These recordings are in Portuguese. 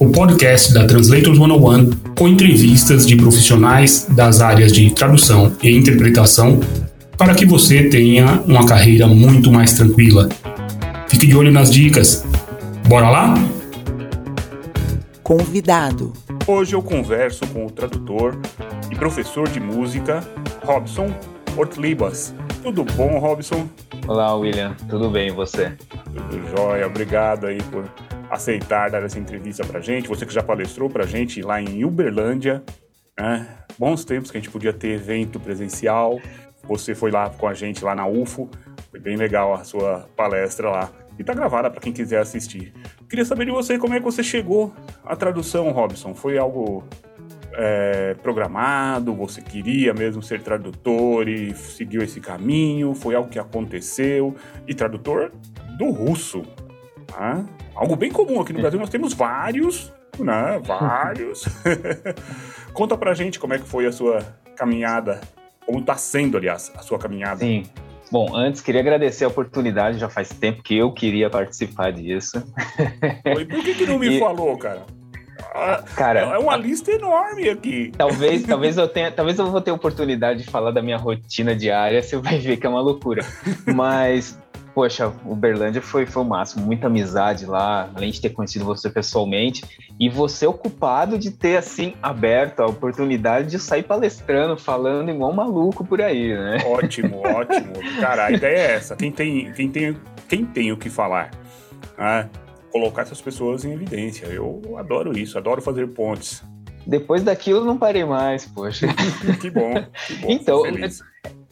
o podcast da Translators 101 com entrevistas de profissionais das áreas de tradução e interpretação para que você tenha uma carreira muito mais tranquila. Fique de olho nas dicas. Bora lá? Convidado. Hoje eu converso com o tradutor e professor de música Robson Ortlibas. Tudo bom, Robson? Olá, William. Tudo bem e você? Tudo jóia. Obrigado aí por aceitar dar essa entrevista pra gente. Você que já palestrou pra gente lá em Uberlândia. Né? Bons tempos que a gente podia ter evento presencial. Você foi lá com a gente lá na UFO. Foi bem legal a sua palestra lá. E tá gravada para quem quiser assistir. Queria saber de você como é que você chegou à tradução, Robson. Foi algo é, programado? Você queria mesmo ser tradutor e seguiu esse caminho? Foi algo que aconteceu? E tradutor do russo. Né? Algo bem comum aqui no Brasil, nós temos vários, né? Vários. Conta pra gente como é que foi a sua caminhada, como tá sendo, aliás, a sua caminhada. Sim. Bom, antes queria agradecer a oportunidade, já faz tempo que eu queria participar disso. E por que, que não me e... falou, cara? Cara, é uma lista enorme aqui. Talvez, talvez eu tenha, talvez eu vou ter oportunidade de falar da minha rotina diária, você vai ver que é uma loucura. Mas poxa, Uberlândia foi, foi o máximo, muita amizade lá, além de ter conhecido você pessoalmente, e você ocupado de ter, assim, aberto a oportunidade de sair palestrando, falando igual um maluco por aí, né? Ótimo, ótimo. Cara, a ideia é essa, quem tem, quem tem, quem tem o que falar, né? colocar essas pessoas em evidência. Eu adoro isso, adoro fazer pontes. Depois daquilo não parei mais, poxa. que bom. Que bom então,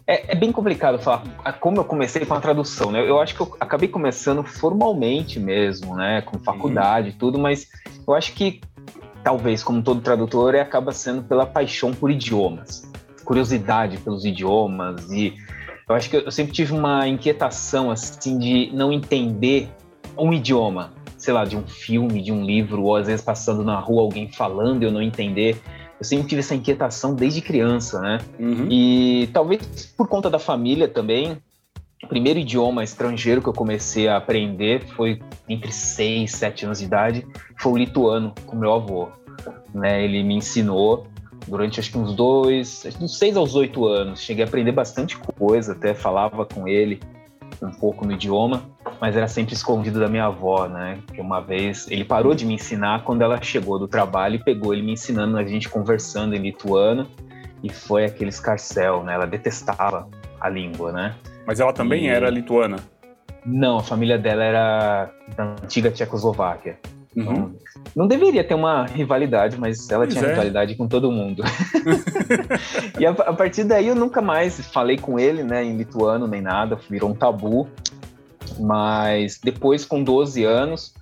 é, é, bem complicado falar como eu comecei com a tradução, né? Eu acho que eu acabei começando formalmente mesmo, né? Com faculdade e tudo, mas eu acho que talvez, como todo tradutor, acaba sendo pela paixão por idiomas, curiosidade pelos idiomas e eu acho que eu sempre tive uma inquietação assim de não entender um idioma, sei lá, de um filme, de um livro, ou às vezes passando na rua alguém falando e eu não entender. Eu sempre tive essa inquietação desde criança, né? Uhum. E talvez por conta da família também, o primeiro idioma estrangeiro que eu comecei a aprender foi entre 6 e 7 anos de idade, foi o lituano, com meu avô. Né? Ele me ensinou durante acho que uns dois, uns 6 aos 8 anos. Cheguei a aprender bastante coisa, até falava com ele um pouco no idioma, mas era sempre escondido da minha avó, né? Que uma vez ele parou de me ensinar quando ela chegou do trabalho e pegou ele me ensinando, a gente conversando em lituano, e foi aquele escarcel, né? Ela detestava a língua, né? Mas ela também e... era lituana? Não, a família dela era da antiga Tchecoslováquia. Uhum. Então, não deveria ter uma rivalidade, mas ela pois tinha é. rivalidade com todo mundo. e a, a, partir daí eu nunca mais falei com ele, né, em lituano nem nada, virou um tabu. Mas depois, com 12 anos,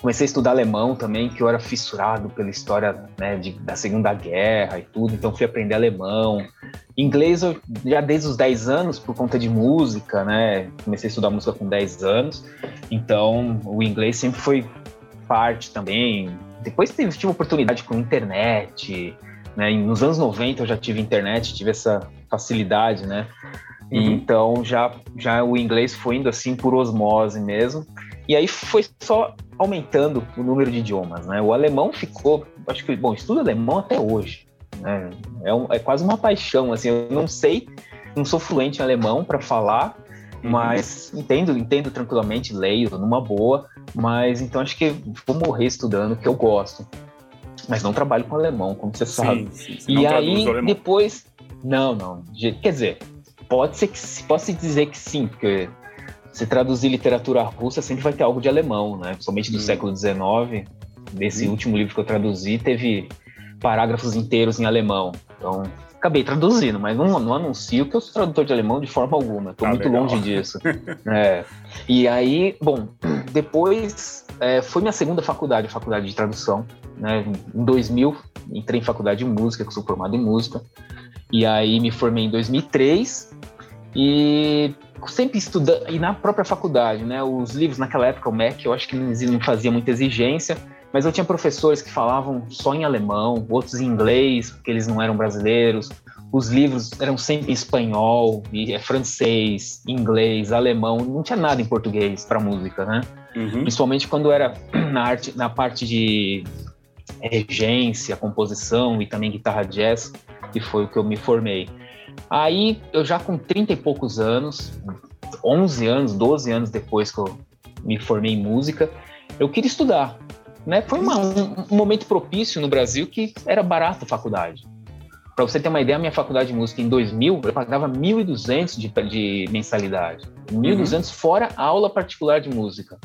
comecei a estudar alemão também, que eu era fissurado pela história né, de, da Segunda Guerra e tudo, então fui aprender alemão. Inglês eu já desde os 10 anos, por conta de música, né? Comecei a estudar música com 10 anos, então o inglês sempre foi parte também. Depois tive, tive oportunidade com internet, né? Nos anos 90 eu já tive internet, tive essa facilidade, né? Uhum. Então já, já o inglês foi indo assim por osmose mesmo. E aí foi só aumentando o número de idiomas, né? O alemão ficou, acho que, bom, estudo alemão até hoje. Né? É, um, é quase uma paixão, assim, eu não sei, não sou fluente em alemão para falar, uhum. mas entendo, entendo tranquilamente, leio numa boa, mas então acho que vou morrer estudando, que eu gosto. Mas não trabalho com alemão, como você sabe. Sim, sim, e aí, depois. Não, não. Quer dizer, pode ser que pode se dizer que sim, porque se traduzir literatura russa sempre vai ter algo de alemão, né? Principalmente do hum. século XIX. Nesse hum. último livro que eu traduzi, teve parágrafos inteiros em alemão. Então, acabei traduzindo, mas não, não anuncio que eu sou tradutor de alemão de forma alguma. Estou ah, muito legal. longe disso. é. E aí, bom, depois é, foi minha segunda faculdade, faculdade de tradução. Né? Em 2000 entrei em faculdade de música, que sou formado em música, e aí me formei em 2003 e sempre estudando, e na própria faculdade, né? Os livros naquela época, o MEC, eu acho que não fazia muita exigência, mas eu tinha professores que falavam só em alemão, outros em inglês, porque eles não eram brasileiros. Os livros eram sempre em espanhol, e é francês, inglês, alemão, não tinha nada em português para música, né? Uhum. Principalmente quando era na arte, na parte de regência, composição e também guitarra jazz, que foi o que eu me formei. Aí, eu já com 30 e poucos anos, 11 anos, 12 anos depois que eu me formei em música, eu queria estudar. Né? Foi uma, um, um, momento propício no Brasil que era barato a faculdade. Para você ter uma ideia, a minha faculdade de música em 2000, eu pagava 1.200 de, de mensalidade. 1.200 uhum. fora aula particular de música,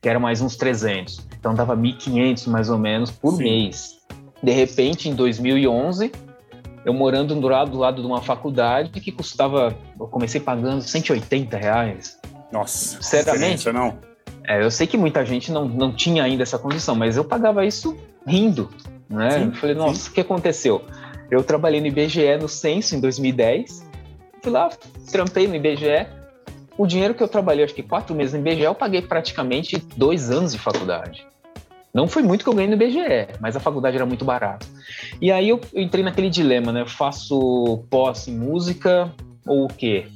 que era mais uns 300. Então dava 1.500 mais ou menos por Sim. mês. De repente, em 2011, eu morando do lado, do lado de uma faculdade que custava, eu comecei pagando 180 reais. Nossa, sinceramente não. É, eu sei que muita gente não, não tinha ainda essa condição, mas eu pagava isso rindo, né? Sim, eu falei, nossa, sim. o que aconteceu? Eu trabalhei no IBGE no Censo em 2010, fui lá, trampei no IBGE, o dinheiro que eu trabalhei, acho que quatro meses no IBGE, eu paguei praticamente dois anos de faculdade. Não foi muito que eu ganhei no IBGE, mas a faculdade era muito barata. E aí eu, eu entrei naquele dilema, né? Eu faço pós em música ou o quê?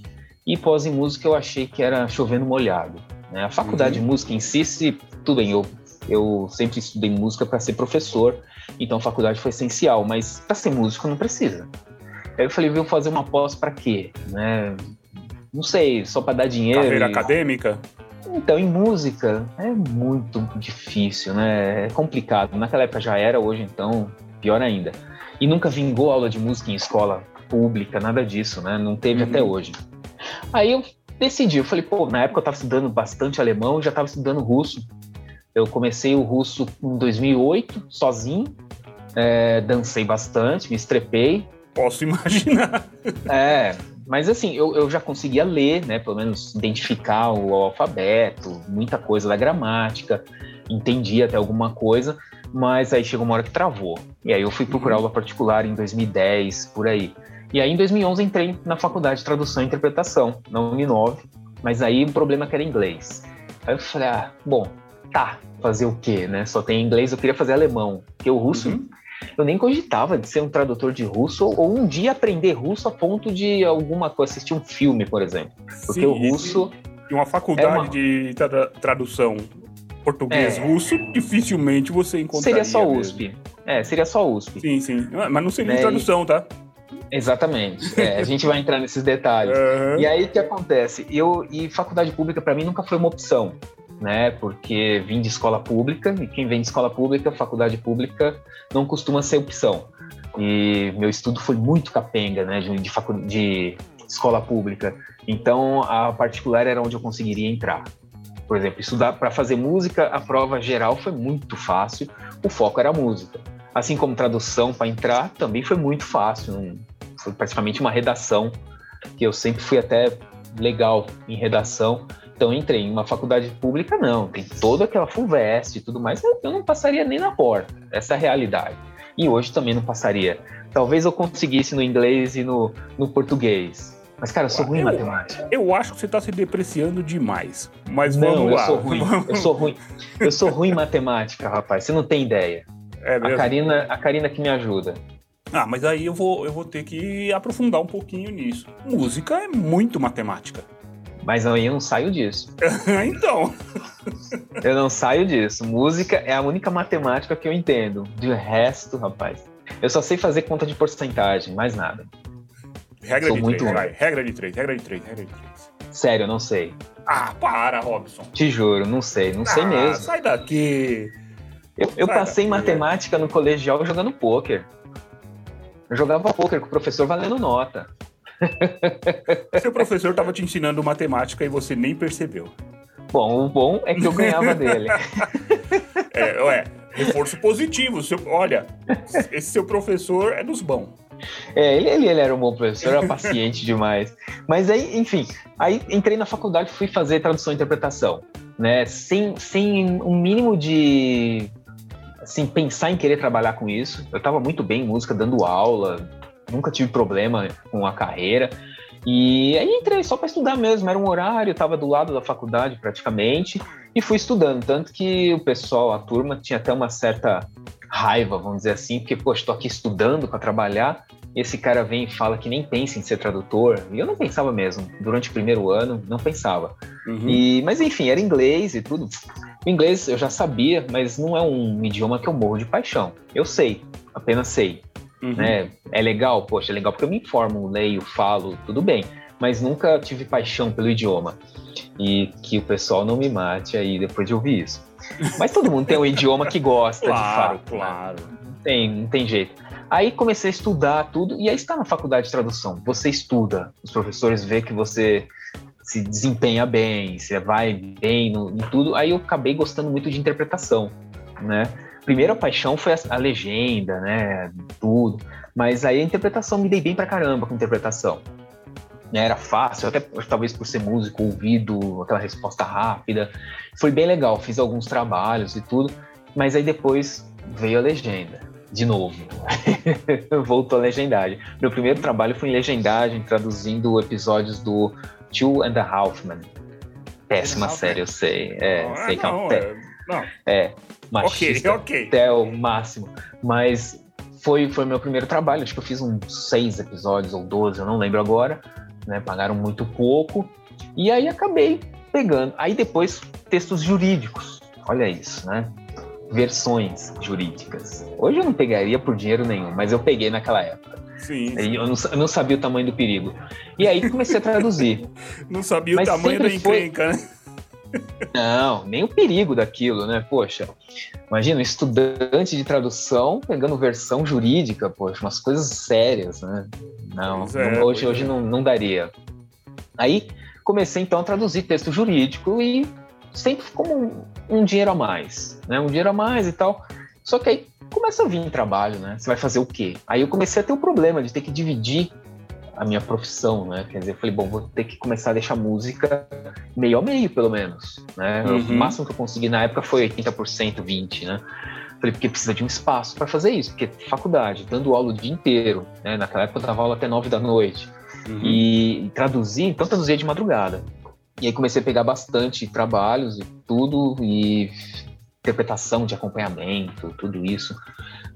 E pós em música eu achei que era chovendo molhado. Né? A faculdade uhum. de música em si, se, tudo bem, eu, eu sempre estudei música para ser professor, então a faculdade foi essencial, mas para ser músico não precisa. Aí eu falei, vou fazer uma pós para quê? Né? Não sei, só para dar dinheiro. Carreira e... acadêmica? Então, em música é muito difícil, né? É complicado. Naquela época já era, hoje então, pior ainda. E nunca vingou aula de música em escola pública, nada disso, né? Não teve uhum. até hoje. Aí eu decidi, eu falei, pô, na época eu estava estudando bastante alemão, já estava estudando russo. Eu comecei o russo em 2008, sozinho, é, dancei bastante, me estrepei. Posso imaginar. É, mas assim, eu, eu já conseguia ler, né? Pelo menos identificar o alfabeto, muita coisa da gramática, entendia até alguma coisa, mas aí chegou uma hora que travou. E aí eu fui procurar aula particular em 2010, por aí. E aí em 2011 entrei na faculdade de tradução e interpretação, na Uninove, mas aí o problema é que era inglês. Aí eu falei, ah, bom, tá, fazer o quê, né? Só tem inglês, eu queria fazer alemão, porque o russo uhum eu nem cogitava de ser um tradutor de russo ou um dia aprender russo a ponto de alguma coisa, assistir um filme, por exemplo. Porque Sim, o russo. E uma faculdade é uma... de tra tradução português-russo, é. dificilmente você encontraria. Seria só USP. Mesmo. É, seria só USP. Sim, sim. Mas não seria é, tradução, tá? Exatamente. É, a gente vai entrar nesses detalhes. Uhum. E aí o que acontece? Eu e faculdade pública para mim nunca foi uma opção né? Porque vim de escola pública e quem vem de escola pública, faculdade pública, não costuma ser opção. E meu estudo foi muito capenga, né? De, de, de escola pública. Então a particular era onde eu conseguiria entrar. Por exemplo, estudar para fazer música, a prova geral foi muito fácil. O foco era música. Assim como tradução para entrar também foi muito fácil. Foi praticamente uma redação que eu sempre fui até legal em redação então entrei em uma faculdade pública, não, tem toda aquela FUVEST e tudo mais, eu não passaria nem na porta, essa é a realidade. E hoje também não passaria. Talvez eu conseguisse no inglês e no, no português. Mas, cara, eu sou ruim em matemática. Eu acho que você está se depreciando demais. Mas não, vamos eu lá. Sou ruim, eu sou ruim. Eu sou ruim em matemática, rapaz. Você não tem ideia. É mesmo? A Karina, a Karina que me ajuda. Ah, mas aí eu vou, eu vou ter que aprofundar um pouquinho nisso. Música é muito matemática. Mas aí eu não saio disso. então. eu não saio disso. Música é a única matemática que eu entendo. De resto, rapaz, eu só sei fazer conta de porcentagem, mais nada. Regra Sou de muito três, vai. Regra de três, regra de três, regra de três. Sério, eu não sei. Ah, para, Robson. Te juro, não sei, não ah, sei mesmo. Sai daqui. Eu, eu passei daqui. matemática no colegial jogando pôquer. Eu jogava pôquer com o professor valendo nota. Seu professor estava te ensinando matemática e você nem percebeu. Bom, o bom é que eu ganhava dele. É, ué, reforço positivo. Seu, olha, esse seu professor é dos bons. É, ele, ele, ele, era um bom professor, era paciente demais. Mas aí, enfim, aí entrei na faculdade fui fazer tradução e interpretação, né? Sem, sem um mínimo de assim, pensar em querer trabalhar com isso. Eu estava muito bem em música, dando aula, nunca tive problema com a carreira. E aí entrei só para estudar mesmo, era um horário, estava do lado da faculdade praticamente, e fui estudando. Tanto que o pessoal, a turma, tinha até uma certa raiva, vamos dizer assim, porque, poxa, estou aqui estudando para trabalhar, e esse cara vem e fala que nem pensa em ser tradutor, e eu não pensava mesmo, durante o primeiro ano, não pensava. Uhum. E, mas enfim, era inglês e tudo. O inglês eu já sabia, mas não é um idioma que eu morro de paixão. Eu sei, apenas sei. Uhum. Né? É legal, poxa, é legal porque eu me informo, leio, falo, tudo bem. Mas nunca tive paixão pelo idioma. E que o pessoal não me mate aí depois de ouvir isso. Mas todo mundo tem um idioma que gosta claro, de fato. Né? Claro. Não tem, não tem jeito. Aí comecei a estudar tudo, e aí está na faculdade de tradução. Você estuda, os professores veem que você se desempenha bem, você vai bem no, em tudo. Aí eu acabei gostando muito de interpretação, né? primeira paixão foi a, a, legenda, né? Tudo. Mas aí a interpretação me dei bem pra caramba com interpretação. Né, era fácil, até talvez por ser músico, ouvido, aquela resposta rápida. Foi bem legal, fiz alguns trabalhos e tudo. Mas aí depois veio a legenda, de novo. Voltou a legendagem. Meu primeiro trabalho foi em legendagem, traduzindo episódios do Two and a Half Men. Péssima série, eu sei. É, não, sei que é uma é, não. É, machista okay, okay. até o máximo. Mas foi foi meu primeiro trabalho, acho que eu fiz uns seis episódios ou doze, eu não lembro agora, né? Pagaram muito pouco. E aí acabei pegando. Aí depois textos jurídicos. Olha isso, né? Versões jurídicas. Hoje eu não pegaria por dinheiro nenhum, mas eu peguei naquela época. Sim. sim. Eu, não, eu, não, sabia o tamanho do perigo. E aí comecei a traduzir. não sabia mas o tamanho da encrenca, foi... né? Não, nem o perigo daquilo, né? Poxa, imagina um estudante de tradução pegando versão jurídica, poxa, umas coisas sérias, né? Não, é, não hoje, hoje é. não, não daria. Aí comecei então a traduzir texto jurídico e sempre como um, um dinheiro a mais, né? Um dinheiro a mais e tal. Só que aí começa a vir trabalho, né? Você vai fazer o quê? Aí eu comecei a ter o problema de ter que dividir a minha profissão, né? Quer dizer, eu falei, bom, vou ter que começar a deixar música meio a meio, pelo menos, né? Uhum. O máximo que eu consegui na época foi 80%, 20%, né? Falei, porque precisa de um espaço para fazer isso, porque faculdade, dando aula o dia inteiro, né? Naquela época eu dava aula até 9 da noite. Uhum. E, e traduzir, então traduzia de madrugada. E aí comecei a pegar bastante trabalhos e tudo, e interpretação de acompanhamento, tudo isso.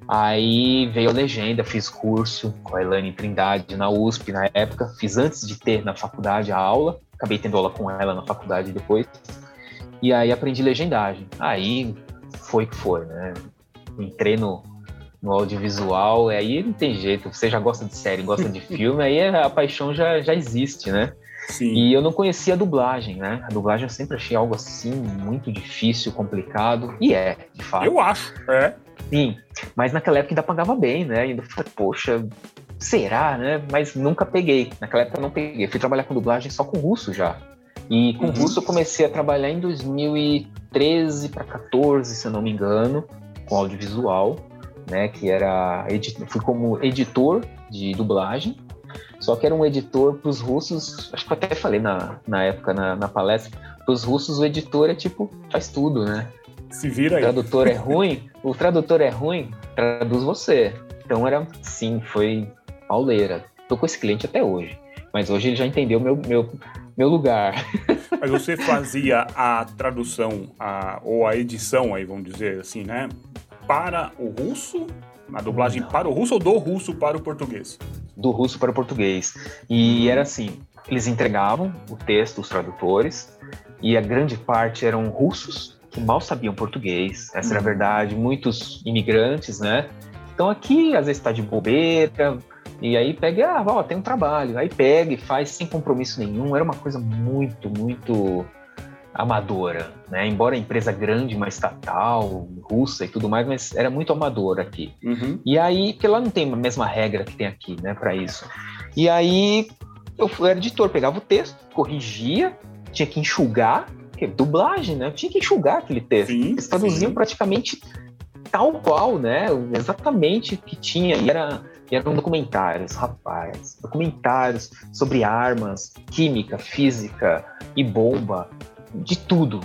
Aí veio a legenda, fiz curso com a Elaine Trindade na USP na época, fiz antes de ter na faculdade a aula, acabei tendo aula com ela na faculdade depois. E aí aprendi legendagem. Aí foi que foi, né? Entrei no, no audiovisual, aí não tem jeito, você já gosta de série, gosta de filme, aí a paixão já, já existe, né? Sim. E eu não conhecia a dublagem, né? A dublagem eu sempre achei algo assim muito difícil, complicado, e é, de fato. Eu acho, é. Sim, mas naquela época ainda pagava bem, né? Ainda falei, poxa, será, né? Mas nunca peguei. Naquela época eu não peguei. fui trabalhar com dublagem só com russo já. E com uhum. russo eu comecei a trabalhar em 2013 para 14, se eu não me engano, com audiovisual, né? Que era. Fui como editor de dublagem. Só que era um editor para os russos, acho que eu até falei na, na época, na, na palestra, para os russos o editor é tipo, faz tudo, né? Se vira aí. O tradutor é ruim, o tradutor é ruim, traduz você. Então era, sim, foi pauleira. Tô com esse cliente até hoje. Mas hoje ele já entendeu meu, meu, meu lugar. Mas você fazia a tradução, a, ou a edição, aí vamos dizer assim, né? Para o russo? Na dublagem Não. para o russo ou do russo para o português? Do russo para o português. E era assim, eles entregavam o texto, os tradutores, e a grande parte eram russos, que mal sabiam português, essa era a uhum. verdade, muitos imigrantes, né? Então aqui, às vezes está de bobeira, e aí pega, ah, ó, tem um trabalho, aí pega e faz sem compromisso nenhum, era uma coisa muito, muito amadora, né? Embora empresa grande, uma estatal, russa e tudo mais, mas era muito amadora aqui. Uhum. E aí, porque lá não tem a mesma regra que tem aqui, né, para isso. E aí eu era editor, pegava o texto, corrigia, tinha que enxugar porque dublagem, né? Eu tinha que enxugar aquele texto. Sim, Eles traduziam sim. praticamente tal qual, né? Exatamente o que tinha. E, era, e eram documentários, rapaz. Documentários sobre armas, química, física e bomba, de tudo.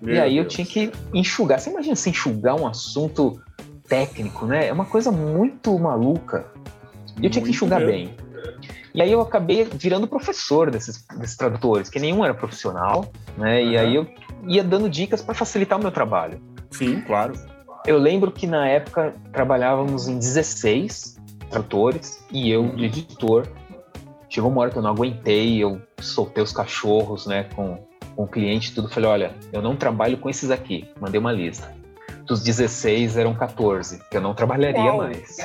Meu e aí Deus. eu tinha que enxugar. Você imagina se enxugar um assunto técnico, né? É uma coisa muito maluca. E eu tinha que enxugar bem. E aí eu acabei virando professor desses, desses tradutores, que nenhum era profissional, né? Uhum. E aí eu ia dando dicas para facilitar o meu trabalho. Sim, claro. Eu lembro que na época trabalhávamos em 16 tradutores e eu de editor. Chegou uma hora que eu não aguentei, eu soltei os cachorros, né, com, com o cliente e tudo. Falei, olha, eu não trabalho com esses aqui. Mandei uma lista dos 16 eram 14, que eu não trabalharia Uau. mais.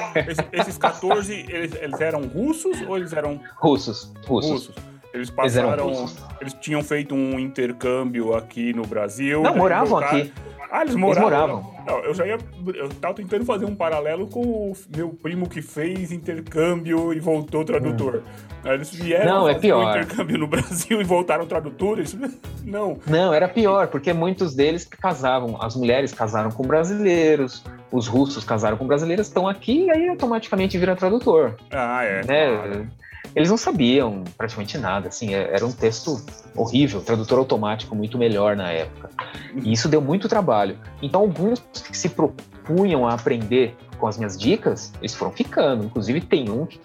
esses 14, eles, eles, eram russos ou eles eram. Russos. Russos. russos. Eles passaram. Eles, eles, tinham feito um intercâmbio aqui no Brasil. Não, moravam aqui. Ah, eles moravam. Eles moravam. Não, eu já ia. Eu tava tentando fazer um paralelo com o meu primo que fez intercâmbio e voltou tradutor. Hum. Eles vieram não, é pior. um intercâmbio no Brasil e voltaram tradutores? Não. Não, era pior, porque muitos deles casavam. As mulheres casaram com brasileiros, os russos casaram com brasileiros, estão aqui e aí automaticamente vira tradutor. Ah, é. Né? Claro eles não sabiam praticamente nada, assim, é, era um texto horrível, tradutor automático muito melhor na época. E isso deu muito trabalho. Então, alguns que se propunham a aprender com as minhas dicas, eles foram ficando. Inclusive, tem um que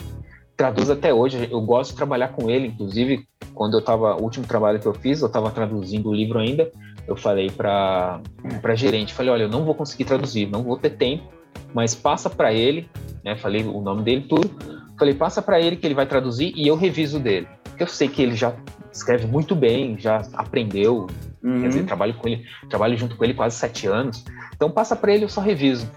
traduz até hoje, eu gosto de trabalhar com ele, inclusive, quando eu estava, o último trabalho que eu fiz, eu estava traduzindo o livro ainda, eu falei para para gerente, falei, olha, eu não vou conseguir traduzir, não vou ter tempo, mas passa para ele, né, falei o nome dele tudo, Falei, passa para ele que ele vai traduzir e eu reviso dele. Porque eu sei que ele já escreve muito bem, já aprendeu, uhum. quer dizer, trabalho com ele, trabalho junto com ele quase sete anos. Então passa para ele, eu só reviso.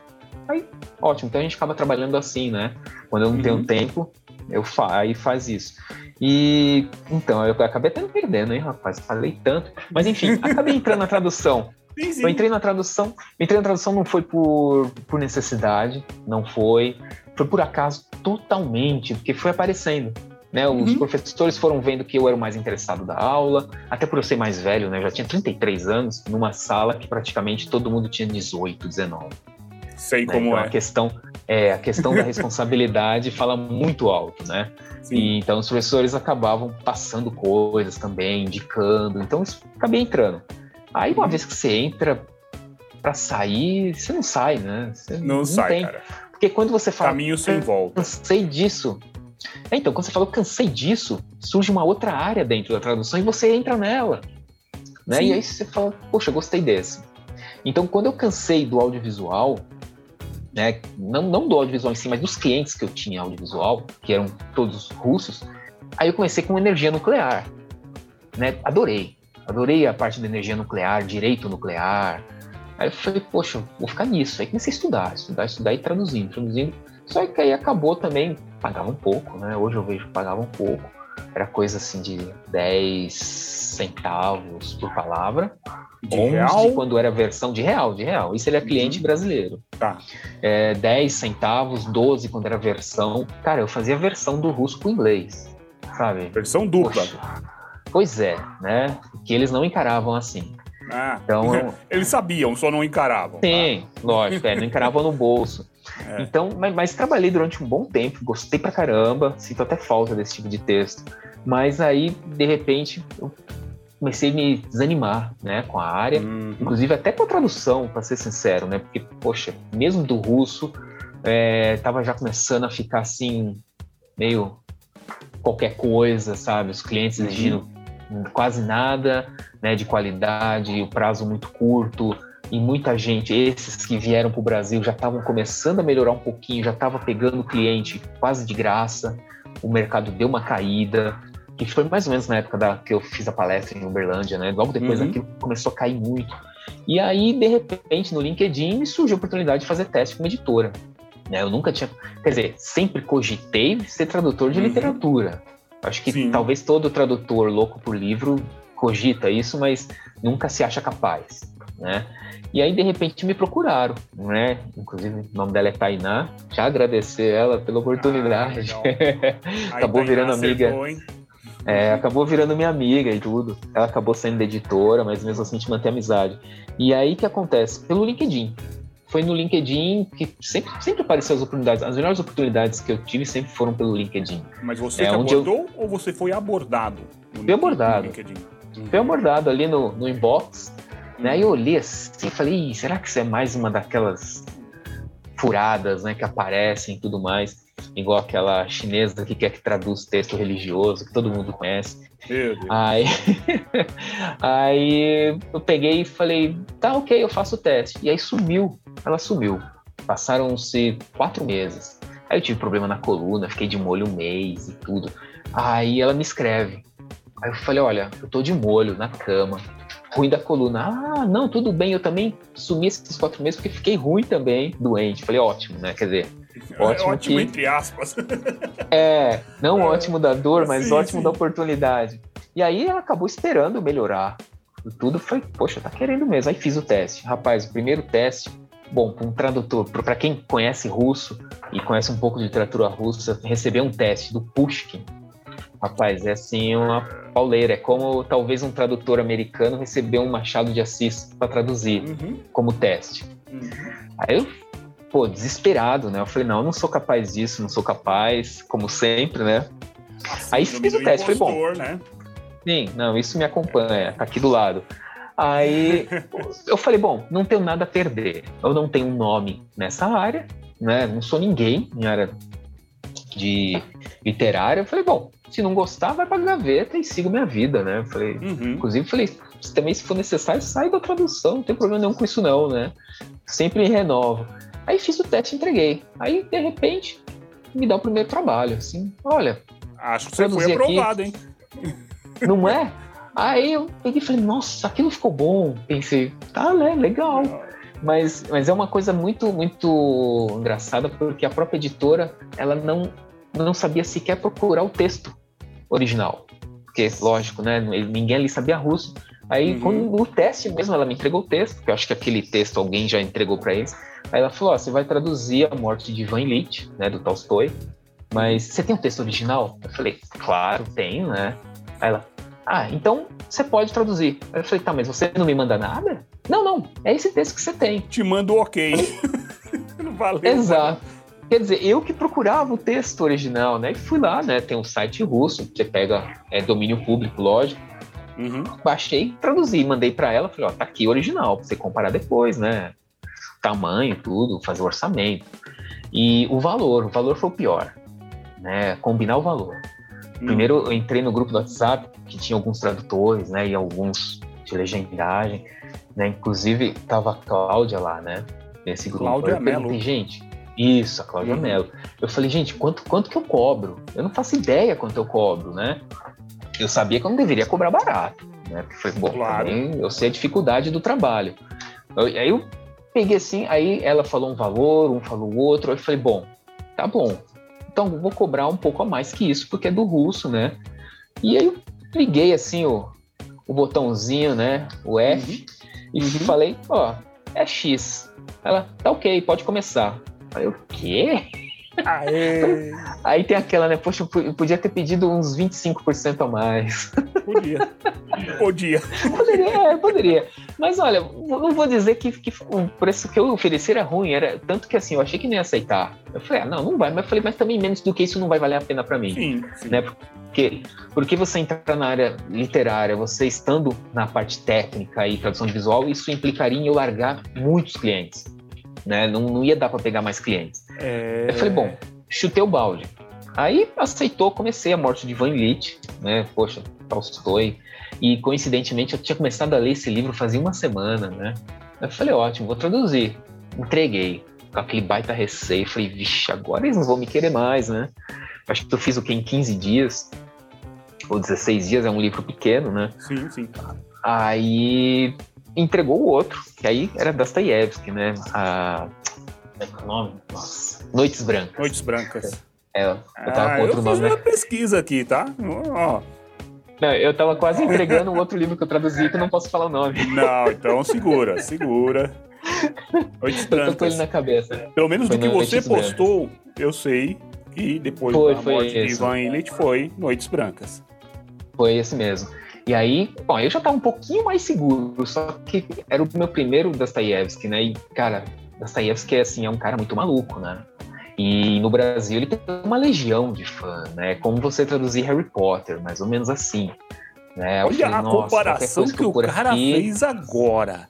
Aí, ótimo, então a gente acaba trabalhando assim, né? Quando eu não uhum. tenho tempo, eu fa aí faz isso. E então, eu acabei até me perdendo, hein, rapaz? Falei tanto. Mas enfim, acabei entrando na tradução. Sim, sim. Eu entrei na tradução. Entrei na tradução não foi por, por necessidade, não foi. Foi por acaso totalmente, porque foi aparecendo. Né, os uhum. professores foram vendo que eu era o mais interessado da aula, até por eu ser mais velho, né, eu já tinha 33 anos, numa sala que praticamente todo mundo tinha 18, 19. Sei né, como então, é. A questão, é, a questão da responsabilidade fala muito alto, né? E, então os professores acabavam passando coisas também, indicando, então isso acabei entrando. Aí uma vez que você entra para sair, você não sai, né? Você não, não sai, tem. cara. Porque quando você fala. Caminho sem volta. Cansei disso. Então, quando você fala cansei disso, surge uma outra área dentro da tradução e você entra nela. Né? E aí você fala, poxa, gostei desse. Então, quando eu cansei do audiovisual, né, não, não do audiovisual em si, mas dos clientes que eu tinha audiovisual, que eram todos russos, aí eu comecei com energia nuclear. Né? Adorei. Adorei a parte da energia nuclear, direito nuclear. Aí eu falei, poxa, vou ficar nisso. Aí comecei a estudar, estudar, estudar e traduzindo, traduzindo. Só que aí acabou também, pagava um pouco, né? Hoje eu vejo que pagava um pouco. Era coisa assim de 10 centavos por palavra. De 11 real? quando era versão de real, de real. Isso ele é cliente uhum. brasileiro. Tá. É, 10 centavos, 12 quando era versão. Cara, eu fazia versão do russo pro inglês, sabe? Versão dupla. Poxa, Pois é, né? Que eles não encaravam assim. Ah, então, eles sabiam, só não encaravam. Tá? Sim, tá? lógico, é, não encaravam no bolso. É. Então, mas, mas, trabalhei durante um bom tempo, gostei pra caramba, sinto até falta desse tipo de texto. Mas aí, de repente, eu comecei a me desanimar, né, com a área, uhum. inclusive até com a tradução, para ser sincero, né, porque, poxa, mesmo do russo, é, tava já começando a ficar assim, meio qualquer coisa, sabe? Os clientes uhum. Quase nada né, de qualidade, o prazo muito curto, e muita gente, esses que vieram para o Brasil já estavam começando a melhorar um pouquinho, já estava pegando cliente quase de graça, o mercado deu uma caída, que foi mais ou menos na época da, que eu fiz a palestra em Uberlândia, né? Logo depois uhum. aquilo começou a cair muito. E aí, de repente, no LinkedIn me surgiu a oportunidade de fazer teste como editora. Né? Eu nunca tinha. Quer dizer, sempre cogitei ser tradutor de uhum. literatura. Acho que Sim. talvez todo tradutor louco por livro cogita isso, mas nunca se acha capaz, né? E aí, de repente, me procuraram, né? Inclusive, o nome dela é Tainá. Já agradecer ela pela oportunidade. Ah, acabou virando amiga. Acertou, é, acabou virando minha amiga e tudo. Ela acabou sendo editora, mas mesmo assim a gente mantém amizade. E aí, o que acontece? Pelo LinkedIn foi no LinkedIn que sempre, sempre apareceu as oportunidades. As melhores oportunidades que eu tive sempre foram pelo LinkedIn. Mas você é, abordou eu... ou você foi abordado? Fui abordado. Uhum. Fui abordado ali no, no inbox. Né? Aí eu olhei assim e falei, será que isso é mais uma daquelas furadas, né, que aparecem e tudo mais, igual aquela chinesa que quer que traduz texto religioso, que todo mundo conhece. Aí, aí eu peguei e falei, tá ok, eu faço o teste. E aí sumiu, ela sumiu. Passaram-se quatro meses. Aí eu tive problema na coluna, fiquei de molho um mês e tudo. Aí ela me escreve. Aí eu falei, olha, eu tô de molho na cama, ruim da coluna. Ah, não, tudo bem, eu também sumi esses quatro meses porque fiquei ruim também, doente. Falei, ótimo, né? Quer dizer, é ótimo, é ótimo que... entre aspas. É, não é, ótimo da dor, mas sim, ótimo sim. da oportunidade. E aí ela acabou esperando melhorar. E tudo foi, poxa, tá querendo mesmo. Aí fiz o teste. Rapaz, o primeiro teste, bom, um tradutor, para quem conhece russo e conhece um pouco de literatura russa, receber um teste do Pushkin, Rapaz, é assim uma pauleira. É como talvez um tradutor americano receber um Machado de Assis para traduzir uhum. como teste. Uhum. Aí eu, pô, desesperado, né? Eu falei, não, eu não sou capaz disso, não sou capaz, como sempre, né? Assim, Aí fiz o teste, impostor, falei, bom. Né? Sim, não, isso me acompanha, tá aqui do lado. Aí eu falei, bom, não tenho nada a perder. Eu não tenho um nome nessa área, né? Não sou ninguém em área de literária. Eu falei, bom, se não gostar, vai pra gaveta e sigo minha vida, né? Eu falei, uhum. inclusive, falei, também se for necessário, sai da tradução, não tem problema nenhum com isso não, né? Sempre renovo. Aí fiz o teste e entreguei. Aí, de repente, me dá o primeiro trabalho, assim, olha... Acho que você foi aprovado, aqui. hein? Não é? Aí eu peguei e falei, nossa, aquilo ficou bom. Pensei, tá, né, legal. Mas, mas é uma coisa muito, muito engraçada, porque a própria editora, ela não, não sabia sequer procurar o texto original. Porque, lógico, né? Ninguém ali sabia russo. Aí, uhum. quando, o teste mesmo, ela me entregou o texto, porque eu acho que aquele texto alguém já entregou para eles. Aí ela falou: ó, você vai traduzir A Morte de Ivan Illich, né, do Tolstói, mas você tem o um texto original? Eu falei: claro, tenho, né? Aí ela: ah, então você pode traduzir. Eu falei: tá, mas você não me manda nada? Não, não, é esse texto que você tem. Te mando ok. Valeu. Exato. Quer dizer, eu que procurava o texto original, né? E fui lá, né? Tem um site russo, você pega é, domínio público, lógico. Uhum. Baixei, traduzi, mandei para ela, falei, ó, tá aqui original, pra você comparar depois, né? Tamanho, tudo, fazer o orçamento. E o valor, o valor foi o pior, né? Combinar o valor. Uhum. Primeiro eu entrei no grupo do WhatsApp, que tinha alguns tradutores, né? E alguns de legendagem, né? Inclusive tava a Cláudia lá, né? Nesse grupo. Cláudia Mello. Gente, isso, a Cláudia uhum. Mello. Eu falei, gente, quanto, quanto que eu cobro? Eu não faço ideia quanto eu cobro, né? Eu sabia que eu não deveria cobrar barato, né? Porque foi, bom, claro. eu sei a dificuldade do trabalho. Eu, aí eu peguei assim, aí ela falou um valor, um falou outro, aí eu falei, bom, tá bom. Então vou cobrar um pouco a mais que isso, porque é do russo, né? E aí eu liguei assim o, o botãozinho, né? O F, uhum. e uhum. falei, ó, é X. Ela, tá ok, pode começar. Aí o quê? Aê. Aí tem aquela, né? Poxa, eu podia ter pedido uns 25% a mais. Podia. Podia. Poderia, é, poderia. Mas olha, não vou dizer que, que o preço que eu ofereci era ruim, era tanto que assim, eu achei que nem ia aceitar. Eu falei, ah, não, não vai, mas eu falei, mas também menos do que isso não vai valer a pena para mim. Sim, sim. Né? Porque, porque você entrar na área literária, você estando na parte técnica e tradução visual, isso implicaria em eu largar muitos clientes né? Não, não ia dar para pegar mais clientes. É... Eu falei, bom, chutei o balde. Aí aceitou, comecei a morte de Van Litt, né? Poxa, Tolstói. E coincidentemente eu tinha começado a ler esse livro fazia uma semana, né? Eu falei, ótimo, vou traduzir. Entreguei com aquele baita receio. Falei, vixe, agora eles não vão me querer mais, né? Acho que eu fiz o que em 15 dias, ou 16 dias, é um livro pequeno, né? Sim, sim. Aí entregou o outro, que aí era Dostoiévski, né? A... Como é que é o nome? Nossa. Noites Brancas. Noites Brancas. É, eu tava ah, com outro eu nome. Eu fiz uma pesquisa aqui, tá? Ó. Não, eu tava quase entregando um outro livro que eu traduzi que eu não posso falar o nome. Não, então segura, segura. Noites Brancas. Eu tô ele na cabeça. Pelo menos foi do que você postou, Brancas. eu sei que depois foi, da morte de Ivan Illich foi Noites Brancas. Foi esse mesmo. E aí, bom, eu já estava um pouquinho mais seguro, só que era o meu primeiro Dostoiévski, né? E, cara, Dostoiévski é, assim, é um cara muito maluco, né? E no Brasil ele tem uma legião de fã, né? Como você traduzir Harry Potter, mais ou menos assim. Né? Olha falei, a comparação que, que o cara aqui... fez agora.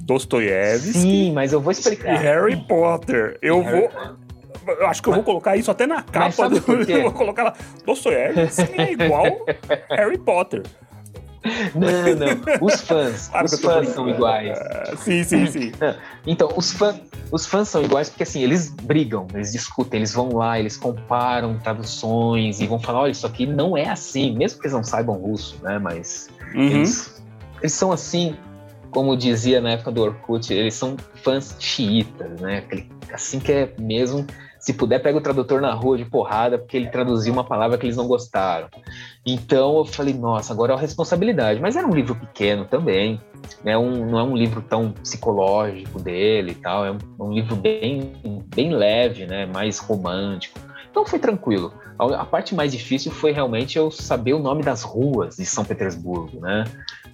Dostoiévski. Sim, mas eu vou explicar. E Harry Potter. Eu Harry... vou. Eu acho que eu vou colocar isso até na capa do. Eu vou colocar lá. Dostoiévski é igual Harry Potter. Não, não. Os fãs. Claro os fãs são iguais. Uh, sim, sim, sim. Então, os, fã, os fãs são iguais porque assim, eles brigam, eles discutem, eles vão lá, eles comparam traduções e vão falar: olha, isso aqui não é assim, mesmo que eles não saibam russo, né? Mas uhum. eles, eles são assim, como dizia na época do Orkut, eles são fãs xiitas, né? Assim que é mesmo se puder, pega o tradutor na rua de porrada, porque ele traduziu uma palavra que eles não gostaram. Então eu falei, nossa, agora é uma responsabilidade. Mas era um livro pequeno também, né? um, não é um livro tão psicológico dele e tal, é um, um livro bem, bem leve, né? mais romântico. Então foi tranquilo. A, a, parte mais difícil foi realmente eu saber o nome das ruas de São Petersburgo, né?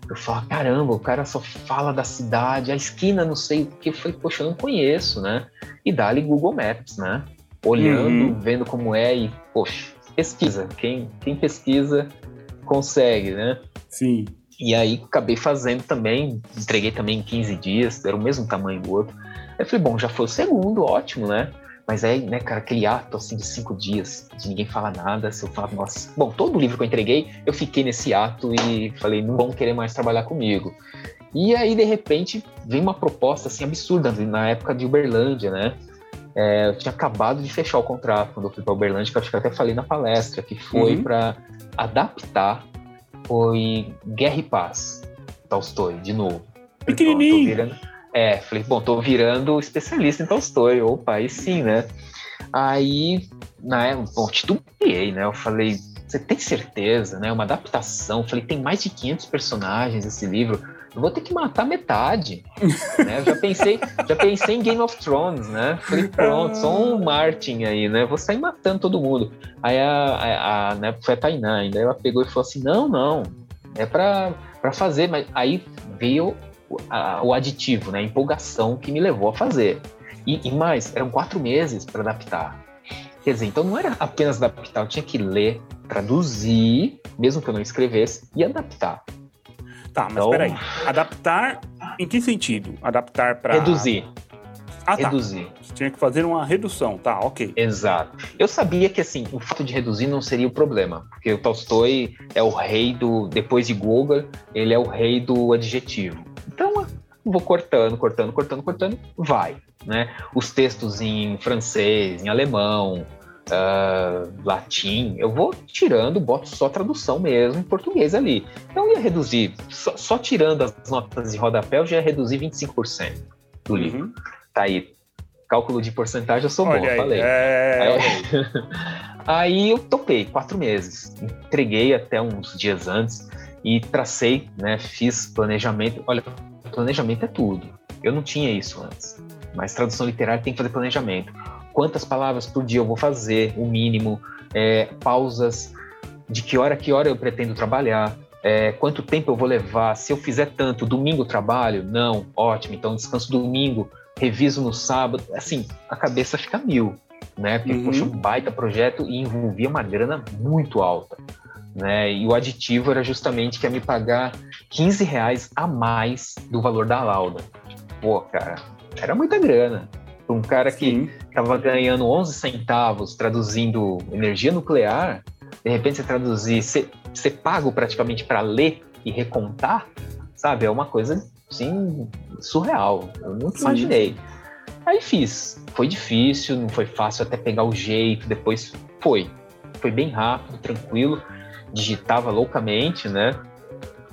Eu falo, caramba, o cara só fala da cidade, a esquina, não sei o que. foi, poxa, eu não conheço, né? E dá-lhe Google Maps, né? Olhando, uhum. vendo como é e, poxa, pesquisa. Quem, quem pesquisa consegue, né? Sim. E aí acabei fazendo também, entreguei também em 15 dias, era o mesmo tamanho do outro. Aí eu falei, bom, já foi o segundo, ótimo, né? Mas aí, né, cara, aquele ato assim de cinco dias, de ninguém falar nada, se eu falar, nossa. Bom, todo o livro que eu entreguei, eu fiquei nesse ato e falei, não vão querer mais trabalhar comigo. E aí, de repente, vem uma proposta assim absurda, na época de Uberlândia, né? É, eu tinha acabado de fechar o contrato quando eu fui para Uberlândia, que eu acho que até falei na palestra, que foi uhum. para adaptar foi Guerra e Paz, Tolstói, de novo. Pequenininho. Então, virando, é, falei, bom, tô virando especialista em Tolstói. Opa, aí sim, né? Aí, na época, bom, titubeei, né? Eu falei, você tem certeza, né? Uma adaptação. Eu falei, tem mais de 500 personagens esse livro eu vou ter que matar metade. né? já pensei, já pensei em Game of Thrones, né? Falei, pronto, sou um Martin aí, né? Vou sair matando todo mundo. Aí a, a, a né, foi a Tainá ainda, ela pegou e falou assim: não, não, é para fazer, mas aí veio o, a, o aditivo, né? A empolgação que me levou a fazer. E, e mais, eram quatro meses para adaptar. Quer dizer, então não era apenas adaptar, eu tinha que ler, traduzir, mesmo que eu não escrevesse, e adaptar. Tá, mas então... peraí. Adaptar em que sentido? Adaptar para. Reduzir. Ah, tá. reduzir. Você tinha que fazer uma redução, tá, ok. Exato. Eu sabia que, assim, o fato de reduzir não seria o problema, porque o Tolstói é o rei do. Depois de Gogol, ele é o rei do adjetivo. Então, vou cortando, cortando, cortando, cortando, vai. Né? Os textos em francês, em alemão, uh, latim, eu vou tirando, boto só tradução mesmo em português ali. Então ia reduzir, só, só tirando as notas de rodapé, eu já ia reduzir 25% do uhum. livro. Tá aí. Cálculo de porcentagem eu sou Olha bom, aí, falei. É... Aí, aí eu topei, quatro meses. Entreguei até uns dias antes e tracei, né? Fiz planejamento. Olha, planejamento é tudo. Eu não tinha isso antes. Mas tradução literária tem que fazer planejamento quantas palavras por dia eu vou fazer, o mínimo, é, pausas, de que hora a que hora eu pretendo trabalhar, é, quanto tempo eu vou levar, se eu fizer tanto, domingo trabalho? Não, ótimo, então descanso domingo, reviso no sábado, assim, a cabeça fica mil, né? Porque, uhum. poxa, um baita projeto e envolvia uma grana muito alta. Né? E o aditivo era justamente que ia me pagar 15 reais a mais do valor da lauda. Pô, cara, era muita grana. Um cara que estava ganhando 11 centavos traduzindo energia nuclear, de repente você traduzir, ser, ser pago praticamente para ler e recontar, sabe? É uma coisa, assim, surreal. Eu nunca Sim. imaginei. Aí fiz. Foi difícil, não foi fácil até pegar o jeito, depois foi. Foi bem rápido, tranquilo. Digitava loucamente, né?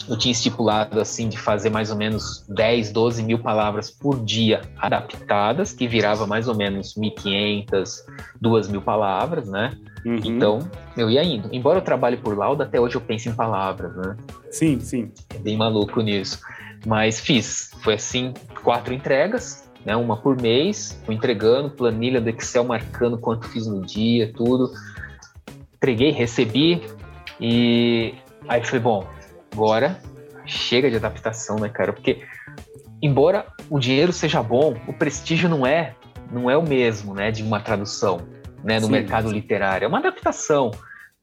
Eu tinha estipulado assim de fazer mais ou menos 10, 12 mil palavras por dia adaptadas, que virava mais ou menos 1.500, 2 mil palavras, né? Uhum. Então, eu ia indo. Embora eu trabalhe por lauda, até hoje eu penso em palavras, né? Sim, sim. É bem maluco nisso. Mas fiz. Foi assim, quatro entregas, né? Uma por mês, fui entregando, planilha do Excel marcando quanto fiz no dia, tudo. Entreguei, recebi e aí falei, bom, agora chega de adaptação, né, cara? Porque embora o dinheiro seja bom, o prestígio não é não é o mesmo, né, de uma tradução, né, no sim, mercado sim. literário. É uma adaptação.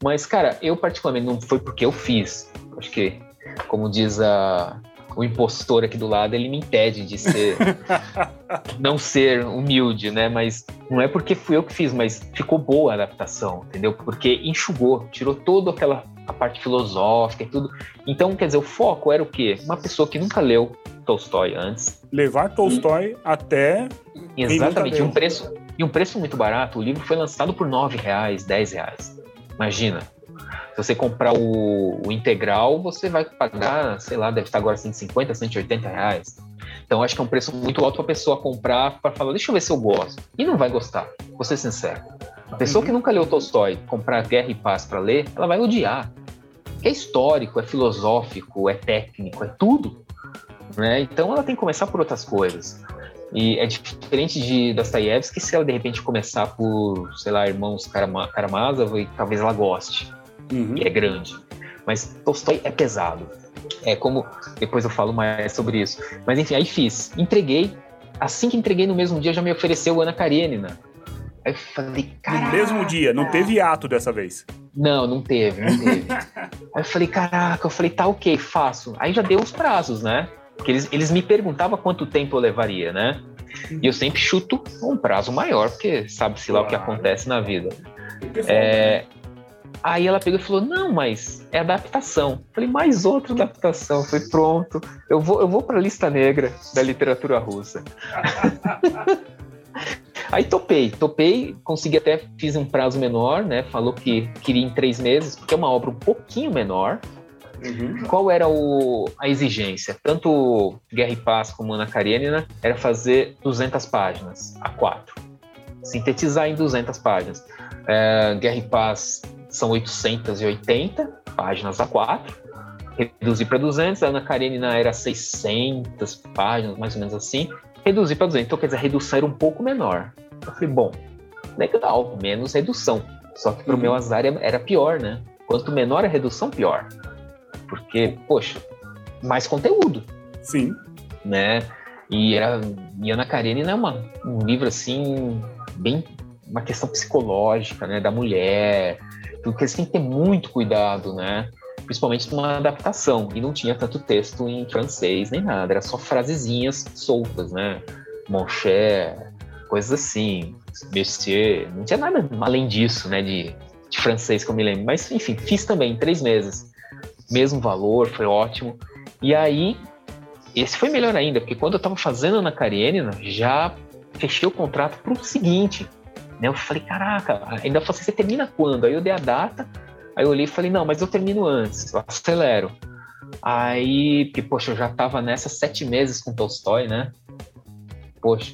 Mas, cara, eu particularmente não foi porque eu fiz. Acho que, como diz a, o impostor aqui do lado, ele me impede de ser. não ser humilde, né? Mas não é porque fui eu que fiz, mas ficou boa a adaptação, entendeu? Porque enxugou, tirou toda aquela a parte filosófica e tudo. Então, quer dizer, o foco era o quê? Uma pessoa que nunca leu Tolstói antes. Levar Tolstói e... até. Exatamente, e um preço. E um preço muito barato. O livro foi lançado por R$ reais, 10 reais. Imagina, se você comprar o, o, integral, você vai pagar, sei lá, deve estar agora 150, 180 reais. Então acho que é um preço muito alto para a pessoa comprar para falar, deixa eu ver se eu gosto. E não vai gostar, vou ser sincero. A pessoa que nunca leu Tolstói, comprar Guerra e Paz para ler, ela vai odiar. É histórico, é filosófico, é técnico, é tudo. Né? Então ela tem que começar por outras coisas. E é diferente de Dostoiévski se ela de repente começar por, sei lá, Irmãos Karamazov e talvez ela goste uhum. que é grande. Mas Tolstói é pesado. É como. Depois eu falo mais sobre isso. Mas enfim, aí fiz. Entreguei. Assim que entreguei no mesmo dia, já me ofereceu Ana Karenina. Aí eu falei, cara. No mesmo dia, não teve ato dessa vez. Não, não teve, não teve. aí eu falei, caraca, eu falei, tá ok, faço. Aí já deu os prazos, né? Porque eles, eles me perguntavam quanto tempo eu levaria, né? E eu sempre chuto um prazo maior, porque sabe-se lá claro. o que acontece na vida. É, Aí ela pegou e falou: Não, mas é adaptação. Falei: Mais outra adaptação. Foi pronto. Eu vou, eu vou para a lista negra da literatura russa. Aí topei, topei, consegui até, fiz um prazo menor, né? Falou que queria em três meses, porque é uma obra um pouquinho menor. Uhum. Qual era o, a exigência? Tanto Guerra e Paz como Ana Karenina era fazer 200 páginas, a quatro. Sintetizar em 200 páginas. É, Guerra e Paz são 880 páginas A4, reduzi para 200, a Ana Karenina era 600 páginas, mais ou menos assim, reduzi para 200, então quer dizer, a redução era um pouco menor. Eu falei, bom, legal, menos redução. Só que para o meu azar era pior, né? Quanto menor a redução, pior. Porque, poxa, mais conteúdo. Sim. Né? E, era, e Ana Karenina é uma, um livro, assim, bem... Uma questão psicológica, né? Da mulher, porque eles têm que ter muito cuidado, né? Principalmente numa adaptação. E não tinha tanto texto em francês nem nada, era só frasezinhas soltas, né? Mon cher, coisas assim, monsieur. Não tinha nada além disso, né? De, de francês que eu me lembro. Mas, enfim, fiz também, três meses. Mesmo valor, foi ótimo. E aí, esse foi melhor ainda, porque quando eu estava fazendo na Karenina, já fechei o contrato para o seguinte, né? Eu falei, caraca, ainda falei, você termina quando? Aí eu dei a data, aí eu olhei e falei, não, mas eu termino antes, eu acelero. Aí, porque, poxa, eu já tava nessa sete meses com Tolstói, né? Poxa,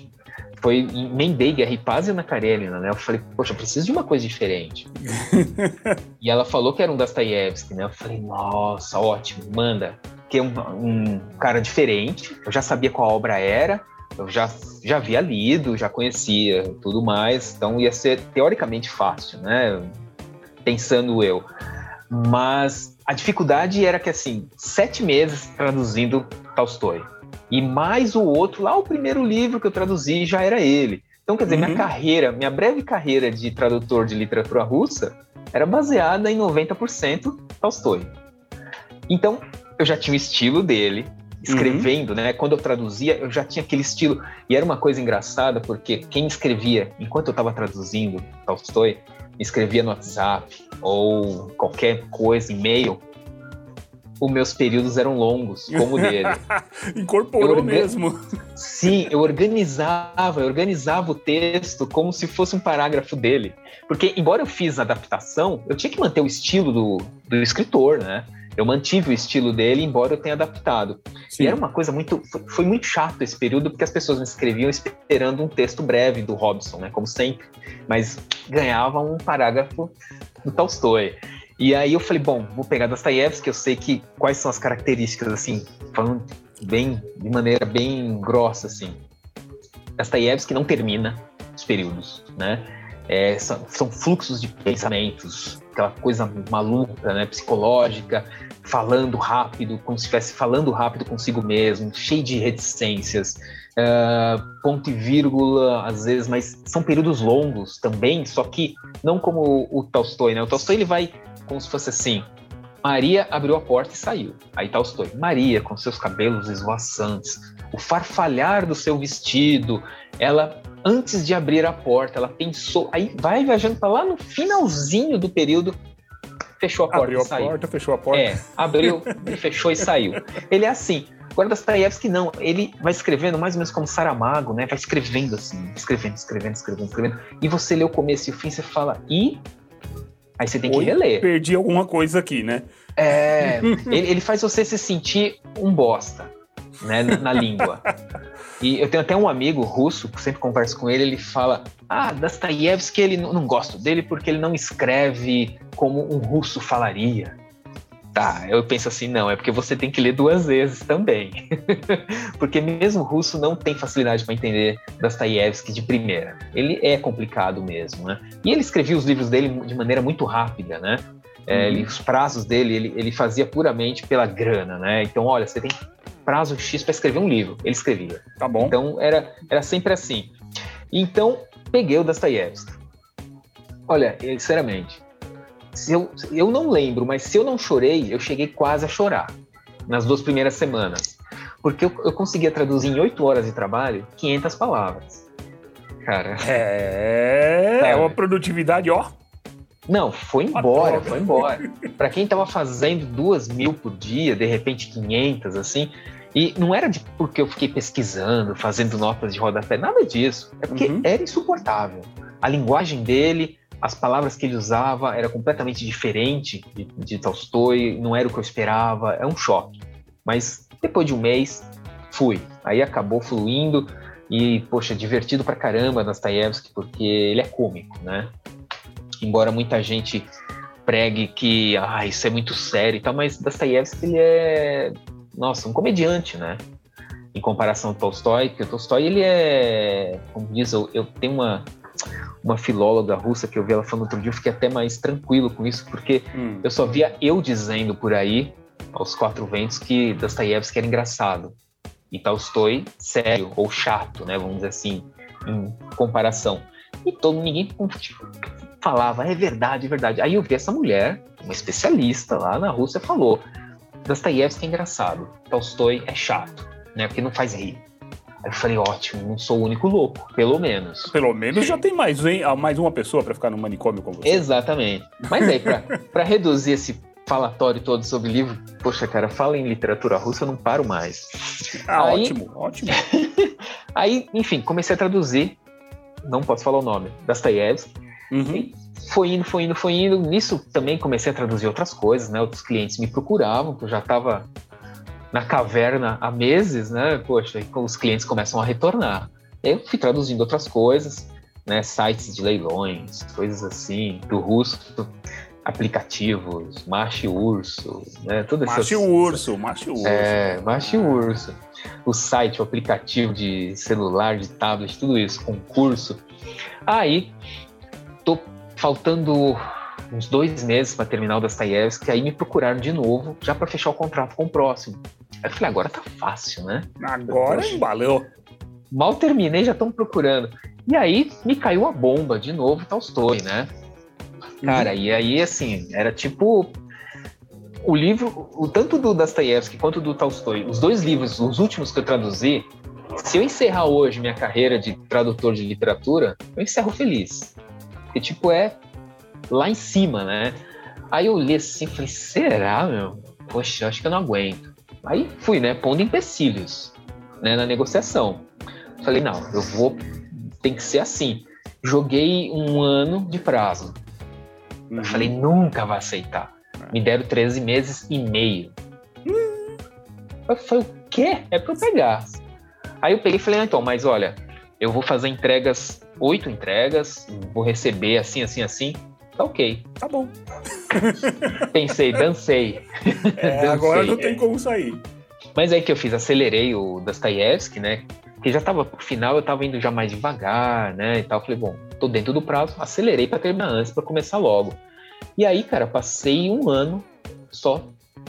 foi, emendei Guerra e Paz e Ana Karenina, né? Eu falei, poxa, eu preciso de uma coisa diferente. e ela falou que era um Dostoiévski, né? Eu falei, nossa, ótimo, manda. Que é um, um cara diferente, eu já sabia qual obra era, eu já, já havia lido, já conhecia tudo mais, então ia ser teoricamente fácil, né? Pensando eu. Mas a dificuldade era que, assim, sete meses traduzindo Tolstói. E mais o outro, lá o primeiro livro que eu traduzi já era ele. Então, quer dizer, uhum. minha carreira, minha breve carreira de tradutor de literatura russa era baseada em 90% Tolstói. Então, eu já tinha o estilo dele, escrevendo, uhum. né? Quando eu traduzia, eu já tinha aquele estilo. E era uma coisa engraçada, porque quem escrevia, enquanto eu estava traduzindo Tolstói, escrevia no WhatsApp ou qualquer coisa, e-mail, os meus períodos eram longos, como o dele. Incorporou mesmo. Sim, eu organizava, eu organizava o texto como se fosse um parágrafo dele. Porque, embora eu fiz a adaptação, eu tinha que manter o estilo do, do escritor, né? Eu mantive o estilo dele, embora eu tenha adaptado. Sim. E era uma coisa muito. Foi, muito chato esse período, porque as pessoas me escreviam esperando um texto breve do Robson, né? Como sempre. Mas ganhavam um parágrafo do Tolstói. E aí eu falei, bom, vou pegar Dostoiévski, eu sei que quais são as características, assim, falando bem, de maneira bem grossa, assim. Dostoiévski não termina os períodos, né? É, são, são, fluxos de pensamentos, aquela coisa maluca, né, psicológica, falando rápido, como se estivesse falando rápido consigo mesmo, cheio de reticências, uh, ponto e vírgula, às vezes, mas são períodos longos também, só que não como o, Tolstói, né? O Tolstói ele vai como se fosse assim, Maria abriu a porta e saiu. Aí Tolstói. Maria, com seus cabelos esvoaçantes, o farfalhar do seu vestido, ela antes de abrir a porta, ela pensou, aí vai viajando para lá no finalzinho do período, fechou a porta abriu e saiu. Abriu a porta, fechou a porta. É, abriu, fechou e saiu. Ele é assim. Agora Dostoiévski não, ele vai escrevendo mais ou menos como Saramago, né? Vai escrevendo assim, escrevendo, escrevendo, escrevendo, escrevendo. E você lê o começo e o fim, você fala, e Aí você tem que Oi, reler. Perdi alguma coisa aqui, né? É, ele, ele, faz você se sentir um bosta, né, na língua. E eu tenho até um amigo russo, que sempre converso com ele, ele fala: Ah, Dostoiévski, ele não, não gosto dele porque ele não escreve como um russo falaria. Tá, eu penso assim, não, é porque você tem que ler duas vezes também. porque mesmo o russo não tem facilidade para entender Dostoiévski de primeira. Ele é complicado mesmo, né? E ele escrevia os livros dele de maneira muito rápida, né? É, ele, uhum. os prazos dele, ele, ele fazia puramente pela grana, né? Então, olha, você tem prazo X para escrever um livro. Ele escrevia. Tá bom. Então, era, era sempre assim. Então, peguei o Dostoiévski. Olha, sinceramente, se eu, eu não lembro, mas se eu não chorei, eu cheguei quase a chorar nas duas primeiras semanas. Porque eu, eu conseguia traduzir em oito horas de trabalho 500 palavras. Cara. É, é uma produtividade, ó. Não, foi embora, foi embora. Para quem tava fazendo duas mil por dia, de repente 500, assim, e não era de porque eu fiquei pesquisando, fazendo notas de rodapé, nada disso. É porque uhum. era insuportável. A linguagem dele, as palavras que ele usava era completamente diferente de, de Tolstói, não era o que eu esperava, é um choque. Mas depois de um mês, fui. Aí acabou fluindo e, poxa, divertido pra caramba Dostoiévski, porque ele é cômico, né? Embora muita gente pregue que, ah, isso é muito sério e tal, mas Dostoiévski, ele é, nossa, um comediante, né? Em comparação ao Tolstói, porque o Tolstói, ele é, como diz, eu, eu tenho uma uma filóloga russa que eu vi ela falando outro dia, eu fiquei até mais tranquilo com isso, porque hum. eu só via eu dizendo por aí, aos quatro ventos, que Dostoiévski era engraçado. E Tolstói, sério, ou chato, né? Vamos dizer assim, em comparação. E todo ninguém tipo, falava, é verdade, é verdade. Aí eu vi essa mulher, uma especialista lá na Rússia, falou: Dostoiévski é engraçado, Tolstói é chato, né? Porque não faz rir. Aí eu falei, ótimo, não sou o único louco, pelo menos. Pelo menos já tem mais, hein? Ah, mais uma pessoa para ficar no manicômio com você. Exatamente. Mas aí, para reduzir esse falatório todo sobre livro, poxa, cara, fala em literatura russa, eu não paro mais. Ah, aí, ótimo, ótimo. aí, enfim, comecei a traduzir, não posso falar o nome, Dostoiévski. Uhum. Foi indo, foi indo, foi indo. Nisso também comecei a traduzir outras coisas, né? Outros clientes me procuravam, que eu já estava na caverna há meses, né? Poxa, e os clientes começam a retornar. Eu fui traduzindo outras coisas, né? Sites de leilões, coisas assim, do russo, aplicativos, Macho Urso, né? Tudo Macho Urso, Macho Urso. É, Macho Urso. O site, o aplicativo de celular, de tablet, tudo isso, concurso. Aí, tô faltando uns dois meses para terminar o Dostoiévski, aí me procuraram de novo, já para fechar o contrato com o próximo. Aí eu falei, agora tá fácil, né? Agora valeu. Mal terminei, já estão procurando. E aí me caiu a bomba de novo, Tolstói, né? Cara, uhum. e aí assim, era tipo o livro, o tanto do Dostoiévski quanto do Tolstói, os dois livros, os últimos que eu traduzi, se eu encerrar hoje minha carreira de tradutor de literatura, eu encerro feliz. Porque, tipo, é lá em cima, né? Aí eu li assim falei, será, meu? Poxa, acho que eu não aguento. Aí fui, né, pondo empecilhos né, na negociação. Falei, não, eu vou, tem que ser assim. Joguei um ano de prazo. Uhum. Falei, nunca vai aceitar. Me deram 13 meses e meio. Uhum. Eu falei, o quê? É pra eu pegar. Aí eu peguei e falei, ah, então, mas olha, eu vou fazer entregas, oito entregas, vou receber assim, assim, assim. Tá ok. Tá bom. Pensei, dancei. É, dancei. agora não tem como sair. Mas aí que eu fiz, acelerei o Dostoiévski, né? Que já tava pro final, eu tava indo já mais devagar, né? E tal. Falei, bom, tô dentro do prazo, acelerei para terminar antes, para começar logo. E aí, cara, passei um ano só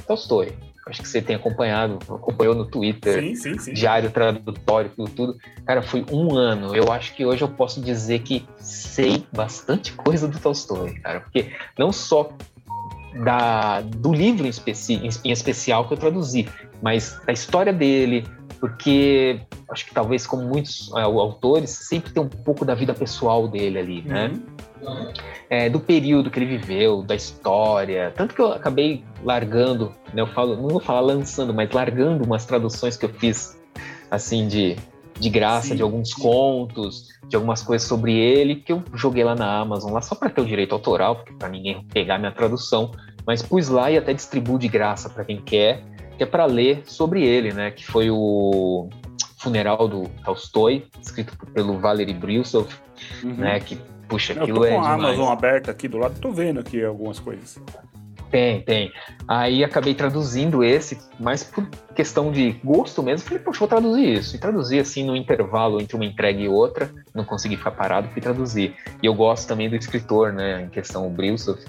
Tolstói acho que você tem acompanhado, acompanhou no Twitter, sim, sim, sim. diário tradutório, tudo, tudo. Cara, foi um ano. Eu acho que hoje eu posso dizer que sei bastante coisa do Tolstói, cara, porque não só da, do livro em, especi, em, especial que eu traduzi, mas da história dele, porque acho que talvez como muitos é, autores sempre tem um pouco da vida pessoal dele ali, né? Uhum. É, do período que ele viveu, da história, tanto que eu acabei largando, né, eu falo, não vou falar lançando, mas largando umas traduções que eu fiz assim de de graça Sim. de alguns contos, de algumas coisas sobre ele, que eu joguei lá na Amazon, lá só para ter o direito autoral, porque para ninguém pegar minha tradução, mas pus lá e até distribuo de graça para quem quer, que é para ler sobre ele, né? Que foi o Funeral do Tolstói, escrito pelo Valery Brusov, uhum. né? Que puxa, aquilo eu tô com é a Amazon aberta aqui do lado, tô vendo aqui algumas coisas. Tem, tem. Aí acabei traduzindo esse, mas por questão de gosto mesmo, falei, poxa, vou traduzir isso. E traduzi assim no intervalo entre uma entrega e outra, não consegui ficar parado, fui traduzir. E eu gosto também do escritor, né, em questão, o Brilsov.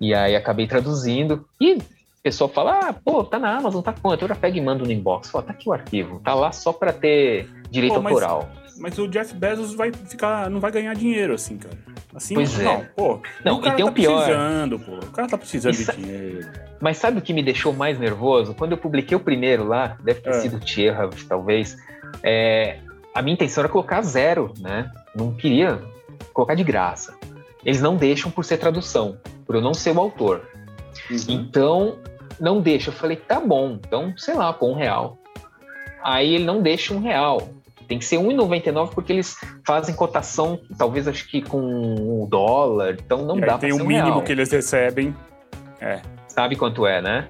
E aí acabei traduzindo. E o pessoal fala, ah, pô, tá na Amazon, tá quanto? Eu já pego e mando no inbox. Fala, tá aqui o arquivo, tá lá só para ter direito pô, mas, autoral. Mas o Jeff Bezos vai ficar, não vai ganhar dinheiro assim, cara. Assim, pois não, é. pô. Não, o cara e tem tá o pior. precisando, pô. O cara tá precisando de dinheiro. Mas sabe o que me deixou mais nervoso? Quando eu publiquei o primeiro lá, deve ter é. sido Tcherhav, talvez. É, a minha intenção era colocar zero, né? Não queria colocar de graça. Eles não deixam por ser tradução, por eu não ser o autor. Uhum. Então, não deixa. Eu falei, tá bom, então, sei lá, pô, um real. Aí ele não deixa um real. Tem que ser 1,99 porque eles fazem cotação, talvez acho que com o dólar, então não e dá para ser um mínimo real. que eles recebem. É. Sabe quanto é, né?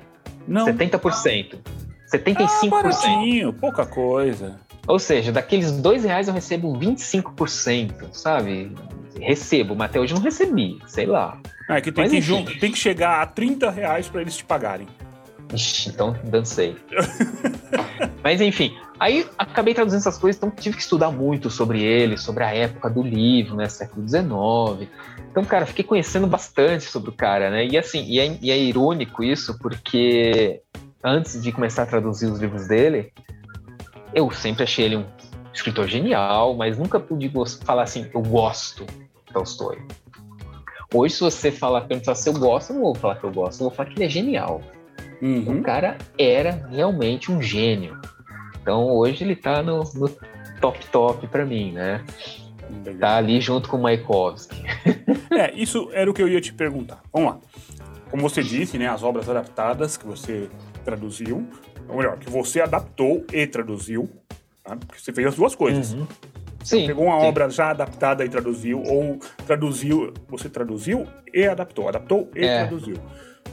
Não. 70%. 75%. Ah, baratinho, pouca coisa. Ou seja, daqueles dois reais eu recebo 25%, sabe? Recebo, mas até hoje não recebi, sei lá. É que tem, mas, que, tem que chegar a 30 reais para eles te pagarem. Ixi, então dancei. Mas enfim, aí acabei traduzindo essas coisas, então tive que estudar muito sobre ele, sobre a época do livro, né, século XIX. Então, cara, fiquei conhecendo bastante sobre o cara, né? E assim, e é, e é irônico isso, porque antes de começar a traduzir os livros dele, eu sempre achei ele um escritor genial, mas nunca pude falar assim, eu gosto de Tolstói. Hoje, se você falar, perguntar se eu gosto, eu não vou falar que eu gosto, eu vou falar que ele é genial. Uhum. O cara era realmente um gênio. Então hoje ele tá no, no top top para mim, né? Legal. Tá ali junto com o Mayakovsky. é, isso era o que eu ia te perguntar. Vamos lá. Como você disse, né, as obras adaptadas que você traduziu, ou melhor, que você adaptou e traduziu, tá? porque você fez as duas coisas. Uhum. Você sim, pegou uma sim. obra já adaptada e traduziu, ou traduziu, você traduziu e adaptou, adaptou e é. traduziu.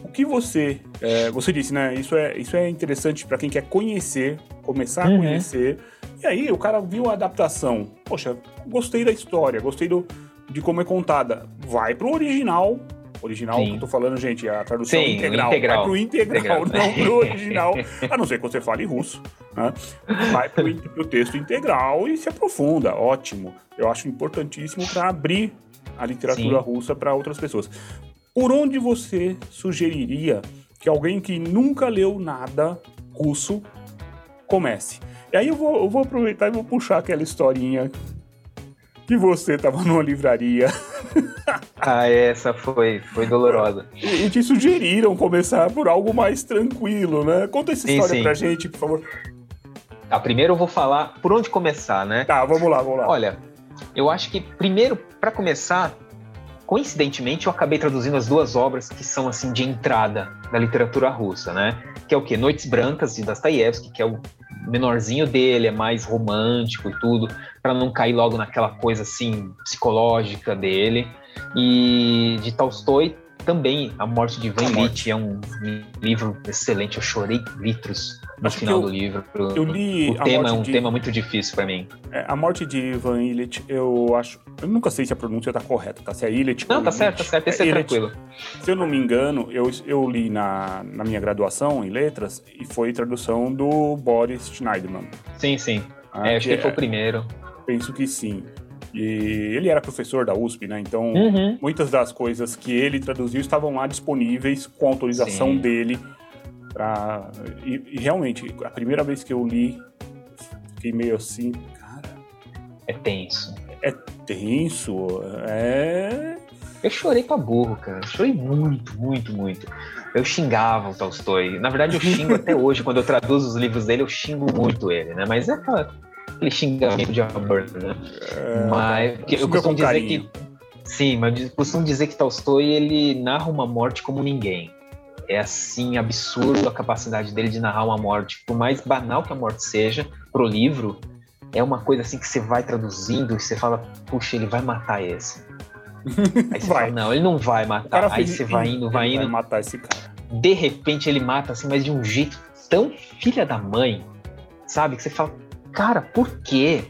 O que você. É, você disse, né? Isso é, isso é interessante para quem quer conhecer, começar uhum. a conhecer. E aí o cara viu a adaptação. Poxa, gostei da história, gostei do, de como é contada. Vai pro original. Original Sim. que eu tô falando, gente, a tradução Sim, integral. integral. Vai pro integral, integral. não pro original. a não ser que você fale russo. Né? Vai pro, pro texto integral e se aprofunda. Ótimo. Eu acho importantíssimo para abrir a literatura Sim. russa para outras pessoas por onde você sugeriria que alguém que nunca leu nada russo comece? E aí eu vou, eu vou aproveitar e vou puxar aquela historinha que você estava numa livraria. ah, essa foi, foi dolorosa. E, e, te sugeriram começar por algo mais tranquilo, né? Conta essa sim, história sim. pra gente, por favor. Tá, primeiro eu vou falar por onde começar, né? Tá, vamos lá, vamos lá. Olha, eu acho que primeiro, para começar, coincidentemente, eu acabei traduzindo as duas obras que são assim de entrada da literatura russa, né? Que é o que Noites Brancas de Dostoiévski, que é o menorzinho dele, é mais romântico e tudo, para não cair logo naquela coisa assim psicológica dele. E de Tolstói também A Morte de Ivan Ilitch é um livro excelente, eu chorei litros no Acho final eu, do livro. Eu li o tema é um de, tema muito difícil para mim. É, a morte de Ivan Illich, eu acho. Eu nunca sei se a pronúncia tá correta, tá? Se é Illich Não, tá certo, tá certo, esse é, é tranquilo. Se eu não me engano, eu, eu li na, na minha graduação em letras e foi tradução do Boris Schneiderman. Sim, sim. Ah, é, acho que, que foi o primeiro. Penso que sim. E ele era professor da USP, né? Então, uhum. muitas das coisas que ele traduziu estavam lá disponíveis com autorização Sim. dele. Pra... E, e, realmente, a primeira vez que eu li, fiquei meio assim, cara. É tenso. É tenso. É. Eu chorei pra burro, cara. chorei muito, muito, muito. eu xingava o Tolstói. Na verdade, eu xingo até hoje, quando eu traduzo os livros dele, eu xingo muito ele, né? Mas é aquela, aquele xingamento de amor, né? É, mas eu costumo dizer carinho. que. Sim, mas eu costumo dizer que Tolstói ele narra uma morte como ninguém. É assim, absurdo a capacidade dele de narrar uma morte. Por mais banal que a morte seja pro livro, é uma coisa assim que você vai traduzindo e você fala, puxa, ele vai matar esse. Aí você vai. fala, não, ele não vai matar. Aí você vai indo, vai indo. Vai matar esse cara. De repente ele mata assim, mas de um jeito tão filha da mãe, sabe? Que você fala, cara, por quê?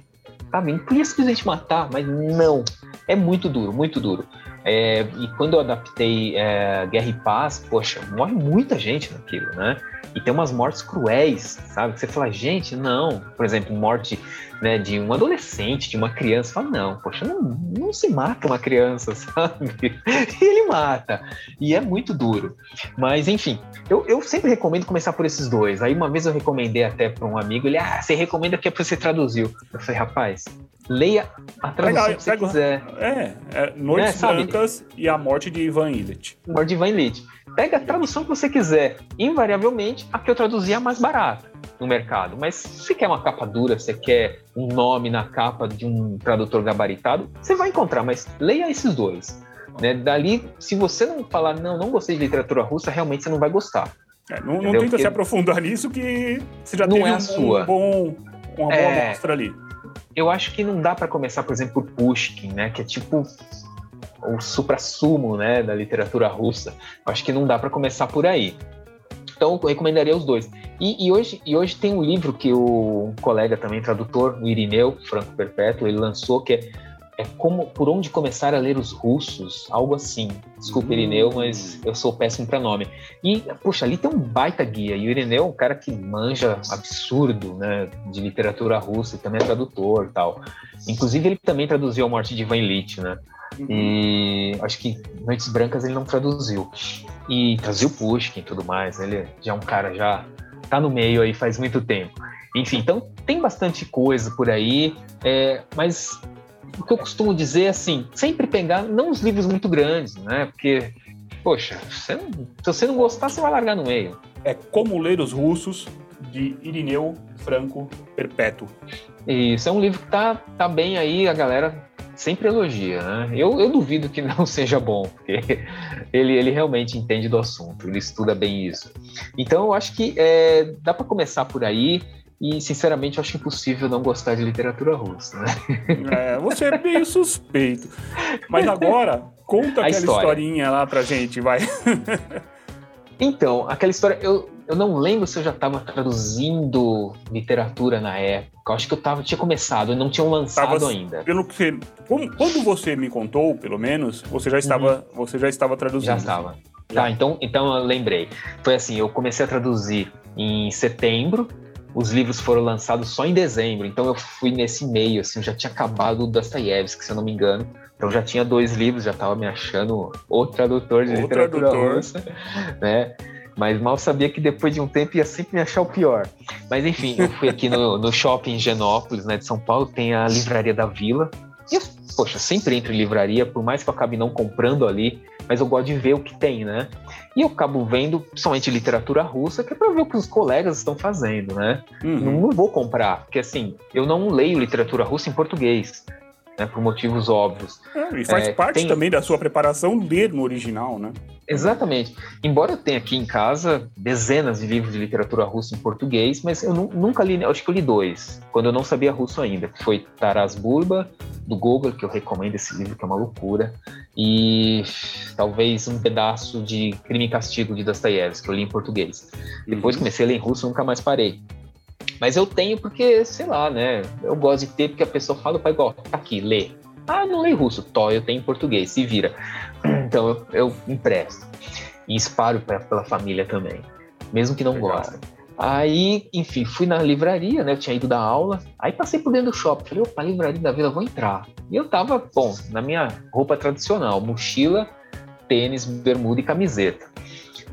Sabe? Não podia simplesmente matar, mas não. É muito duro, muito duro. É, e quando eu adaptei é, Guerra e Paz, poxa, morre muita gente naquilo, né? E tem umas mortes cruéis, sabe? Que você fala, gente, não. Por exemplo, morte né, de um adolescente, de uma criança. Fala, não, poxa, não, não se mata uma criança, sabe? E ele mata. E é muito duro. Mas, enfim, eu, eu sempre recomendo começar por esses dois. Aí uma vez eu recomendei até para um amigo, ele, ah, você recomenda que é porque você traduziu. Eu falei, rapaz, leia a tradução que você pega, quiser. É, é Noites é, Brancas e a Morte de Ivan Illich. Morte de Ivan Illich. Pega a tradução que você quiser. Invariavelmente, a que eu traduzi é mais barata no mercado. Mas se quer uma capa dura, você quer um nome na capa de um tradutor gabaritado, você vai encontrar, mas leia esses dois. Né? Dali, se você não falar, não, não gostei de literatura russa, realmente você não vai gostar. É, não, não tenta Porque se aprofundar nisso que você já não teve é um, sua. bom, uma boa é, amostra ali. Eu acho que não dá para começar, por exemplo, por Pushkin, né? Que é tipo o supra-sumo né, da literatura russa. Eu acho que não dá para começar por aí. Então, eu recomendaria os dois. E, e, hoje, e hoje tem um livro que o um colega também, tradutor, o Irineu Franco Perpétuo, ele lançou, que é, é como Por Onde Começar a Ler os Russos, algo assim. Desculpa, Irineu, mas eu sou péssimo para nome. E, puxa, ali tem um baita guia. E o Irineu é um cara que manja absurdo, né, de literatura russa, e também é tradutor e tal. Inclusive, ele também traduziu A Morte de Ivan Illich, né? E acho que Noites Brancas ele não traduziu. E traduziu Pushkin e tudo mais. Ele já é um cara já tá no meio aí faz muito tempo. Enfim, então tem bastante coisa por aí, é, mas o que eu costumo dizer é assim, sempre pegar não os livros muito grandes, né? Porque, poxa, você não, se você não gostar, você vai largar no meio. É Como Ler os Russos, de Irineu Franco Perpétuo. Isso, é um livro que tá, tá bem aí, a galera sempre elogia, né? Eu, eu duvido que não seja bom, porque ele, ele realmente entende do assunto, ele estuda bem isso. Então, eu acho que é, dá para começar por aí. E, sinceramente, eu acho impossível não gostar de literatura russa, né? É, você é meio suspeito. Mas agora, conta aquela história. historinha lá pra gente, vai. Então, aquela história, eu, eu não lembro se eu já estava traduzindo literatura na época. Eu acho que eu tava, tinha começado, não tinham lançado tava, ainda. Pelo que quando você me contou, pelo menos, você já estava, uhum. você já estava traduzindo. Já estava. Tá, então, então eu lembrei. Foi assim, eu comecei a traduzir em setembro. Os livros foram lançados só em dezembro, então eu fui nesse meio, assim, eu já tinha acabado o Dostoiévski, se eu não me engano. Então já tinha dois livros, já estava me achando o tradutor de o literatura tradutor. russa, né? Mas mal sabia que depois de um tempo ia sempre me achar o pior. Mas enfim, eu fui aqui no, no shopping Genópolis, né, de São Paulo, tem a livraria da Vila. E eu, poxa, sempre entro em livraria, por mais que eu acabe não comprando ali, mas eu gosto de ver o que tem, né? E eu acabo vendo somente literatura russa, que é para ver o que os colegas estão fazendo, né? Uhum. Não, não vou comprar, porque assim, eu não leio literatura russa em português né, por motivos óbvios. É, e faz é, parte tem... também da sua preparação ler no original, né? Exatamente. Embora eu tenha aqui em casa dezenas de livros de literatura russa em português, mas eu nunca li, acho que eu li dois, quando eu não sabia russo ainda, que foi Taras Bulba, do Gogol, que eu recomendo esse livro, que é uma loucura, e talvez um pedaço de Crime e Castigo, de Dostoiévski, que eu li em português. Depois uhum. comecei a ler em russo, nunca mais parei. Mas eu tenho porque, sei lá, né? Eu gosto de ter porque a pessoa fala, o pai, igual, tá aqui, lê. Ah, não leio russo. Tó, eu tenho em português, se vira. Então eu, eu empresto. E espalho pra, pela família também, mesmo que não Legal. gostem. Aí, enfim, fui na livraria, né? Eu tinha ido da aula. Aí passei por dentro do shopping. Falei, opa, livraria da Vila, vou entrar. E eu tava, bom, na minha roupa tradicional, mochila, tênis, bermuda e camiseta.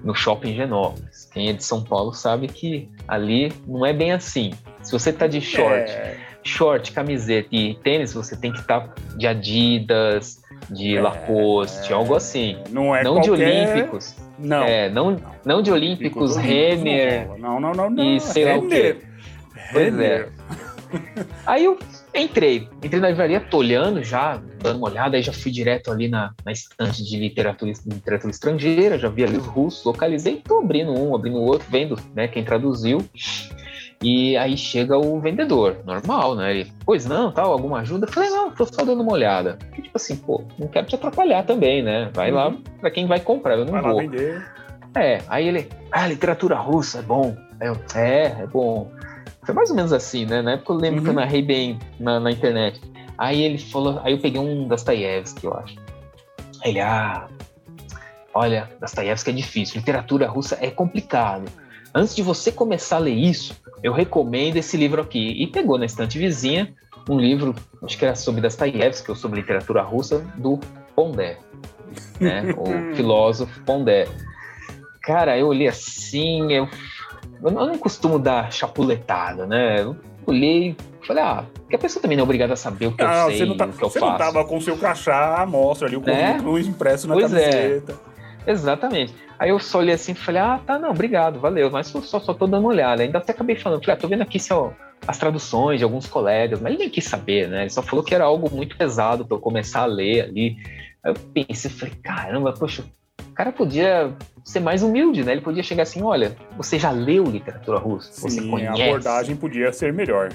No shopping Genópolis. Quem é de São Paulo sabe que ali não é bem assim. Se você tá de short, é. short, camiseta e tênis, você tem que estar tá de Adidas, de é. Lacoste, algo assim. Não é Não qualquer... de Olímpicos. Não. É, não, não de Olímpicos, Renner. Não, não, não, não. E sei Renner. lá o quê. Pois é. Aí eu entrei, entrei na livraria, tô olhando já, dando uma olhada, aí já fui direto ali na, na estante de literatura, literatura estrangeira, já vi ali os russos, localizei, tô abrindo um, abrindo outro, vendo né, quem traduziu. E aí chega o vendedor, normal, né? Ele, pois não, tal, alguma ajuda? Eu falei, não, tô só dando uma olhada. Porque, tipo assim, pô, não quero te atrapalhar também, né? Vai uhum. lá para quem vai comprar, eu não vai vou. Lá vender. É, aí ele, ah, literatura russa é bom. Eu, é, é bom. Foi mais ou menos assim, né? Na época eu lembro uhum. que eu uhum. narrei bem na, na, internet. Aí ele falou, aí eu peguei um Dostoiévski, eu acho. Ele, ah, olha, Dostoiévski é difícil, literatura russa é complicado. Antes de você começar a ler isso, eu recomendo esse livro aqui. E pegou na estante vizinha um livro, acho que era sobre Dostoiévski, ou sobre literatura russa, do Pondé, né? o filósofo Pondé. Cara, eu olhei assim, eu, eu não costumo dar chapuletada, né? Eu olhei falei, ah, porque a pessoa também não é obrigada a saber o que ah, eu sei, tá, o que eu você faço. Você não tava com o seu crachá à mostra ali, o currículo é? impresso na pois é. camiseta. É. Exatamente. Aí eu só olhei assim e falei, ah, tá, não, obrigado, valeu, mas só, só, só tô dando uma olhada. Ainda até acabei falando, falei, ah, tô vendo aqui ó, as traduções de alguns colegas, mas ele nem quis saber, né? Ele só falou que era algo muito pesado para eu começar a ler ali. Aí eu pensei, falei, caramba, poxa, cara podia ser mais humilde, né? Ele podia chegar assim, olha, você já leu literatura russa? Você Sim, conhece? a abordagem podia ser melhor.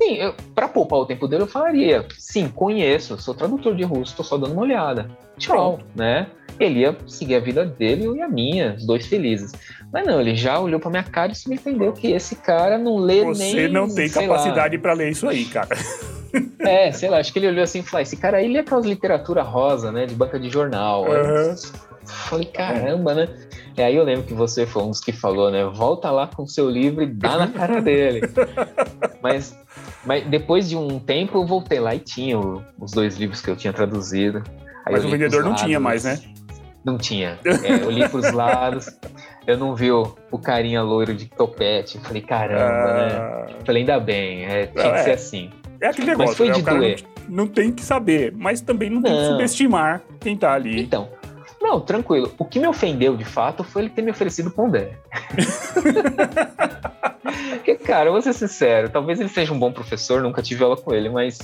Sim, para poupar o tempo dele, eu falaria, sim, conheço, sou tradutor de russo, tô só dando uma olhada. Tchau, Pronto. né? Ele ia seguir a vida dele e a minha, os dois felizes. Mas não, ele já olhou pra minha cara e me entendeu que esse cara não lê Você nem. Você não tem capacidade para ler isso aí, cara. É, sei lá, acho que ele olhou assim e falou: esse cara aí lê aquelas literatura rosa, né? De banca de jornal. Uhum. Falei, caramba, né? E aí eu lembro que você foi um dos que falou, né? Volta lá com o seu livro e dá na cara dele. mas, mas depois de um tempo eu voltei lá e tinha os dois livros que eu tinha traduzido. Aí mas o vendedor não tinha mais, né? Não tinha. É, eu li pros lados, eu não vi o, o carinha loiro de topete. Falei, caramba, né? ah... né? Falei, ainda bem, é, tinha não, que é, ser assim. É aquele negócio, mas foi né? de doer. Não, não, tem que saber, mas também não, não, tem que subestimar quem tá ali. Então, não, tranquilo. O que me ofendeu de fato foi ele ter me oferecido pondé. Porque, cara, eu vou ser sincero, talvez ele seja um bom professor, nunca tive aula com ele, mas.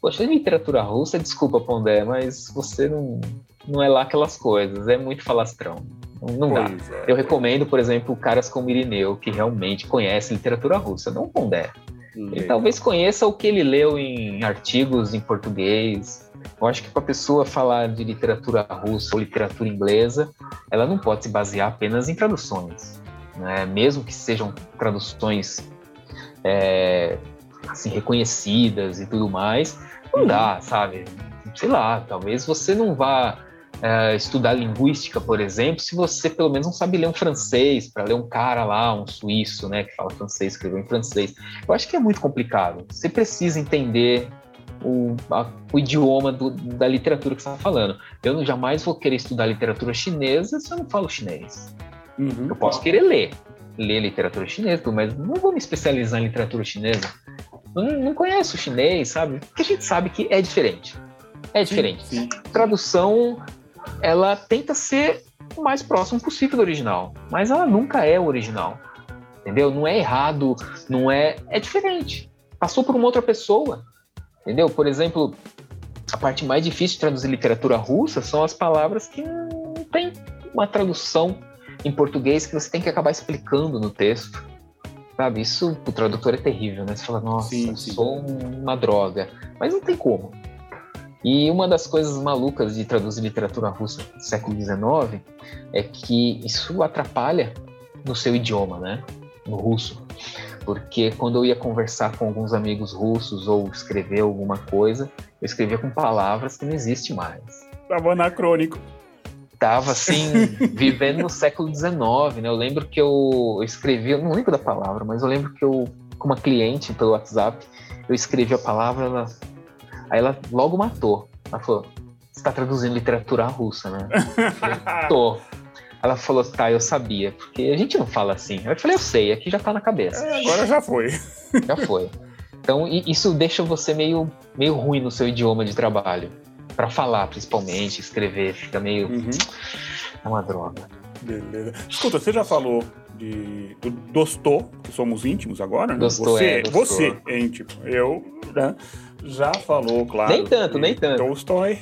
Poxa, literatura russa, desculpa, Pondé, mas você não, não é lá aquelas coisas, é muito falastrão. Não, dá. É, eu recomendo, por exemplo, caras como Irineu, que realmente conhece literatura russa, não Pondé. Ele talvez conheça o que ele leu em artigos em português. Eu acho que para a pessoa falar de literatura russa ou literatura inglesa, ela não pode se basear apenas em traduções, né? mesmo que sejam traduções é, assim reconhecidas e tudo mais. Não dá, uhum. sabe? Sei lá, talvez você não vá é, estudar linguística, por exemplo, se você pelo menos não sabe ler um francês, para ler um cara lá, um suíço, né, que fala francês, escreveu em francês. Eu acho que é muito complicado. Você precisa entender o, a, o idioma do, da literatura que você está falando. Eu não, jamais vou querer estudar literatura chinesa se eu não falo chinês. Uhum. Eu posso querer ler, ler literatura chinesa, mas não vou me especializar em literatura chinesa. Não, não conheço o chinês, sabe? Porque a gente sabe que é diferente. É diferente. Sim, sim. Tradução ela tenta ser o mais próximo possível do original, mas ela nunca é o original. Entendeu? Não é errado, não é. É diferente. Passou por uma outra pessoa. Entendeu? Por exemplo, a parte mais difícil de traduzir literatura russa são as palavras que não tem uma tradução em português que você tem que acabar explicando no texto. Sabe? Isso o tradutor é terrível, né? Você fala, nossa, sim, sim. sou uma droga. Mas não tem como. E uma das coisas malucas de traduzir literatura russa do século XIX é que isso atrapalha no seu idioma, né? No russo. Porque quando eu ia conversar com alguns amigos russos ou escrever alguma coisa, eu escrevia com palavras que não existem mais. Tava anacrônico. Tava assim, vivendo no século XIX, né? Eu lembro que eu, escrevi, eu não lembro da palavra, mas eu lembro que eu, com uma cliente pelo WhatsApp, eu escrevi a palavra, ela Aí ela logo matou. Ela falou: Você tá traduzindo literatura russa, né? Eu Tô. Ela falou, tá, eu sabia, porque a gente não fala assim. Eu falei, eu sei, aqui já tá na cabeça. É, agora já foi. Já foi. Então, isso deixa você meio, meio ruim no seu idioma de trabalho. para falar, principalmente, escrever, fica meio. Uhum. É uma droga. Beleza. Escuta, você já falou de, do Dostô, que somos íntimos agora, né? Dostô, você, é, Dostô. você é íntimo. Eu, né? Já falou, claro. Nem tanto, nem tanto. Tolstói.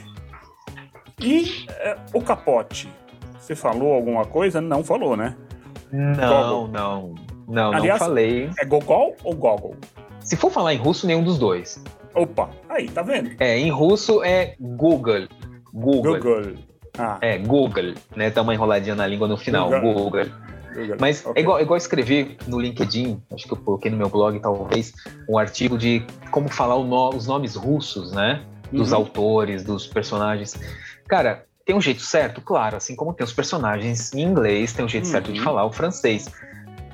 E é, o Capote? Você falou alguma coisa? Não falou, né? Não, Gogol. não. Não, Aliás, não falei. É Gogol ou Gogol? Se for falar em russo, nenhum dos dois. Opa, aí, tá vendo? É, em russo é Google. Google. Google. Ah, É, Google, né? Dá uma enroladinha na língua no final, Google. Google. Mas é igual, é igual escrever no LinkedIn, acho que eu coloquei no meu blog talvez, um artigo de como falar no- os nomes russos, né? Dos Uhum. autores, dos personagens. Cara, tem um jeito certo? Claro, assim como tem os personagens em inglês, tem um jeito certo de Uhum. falar o francês.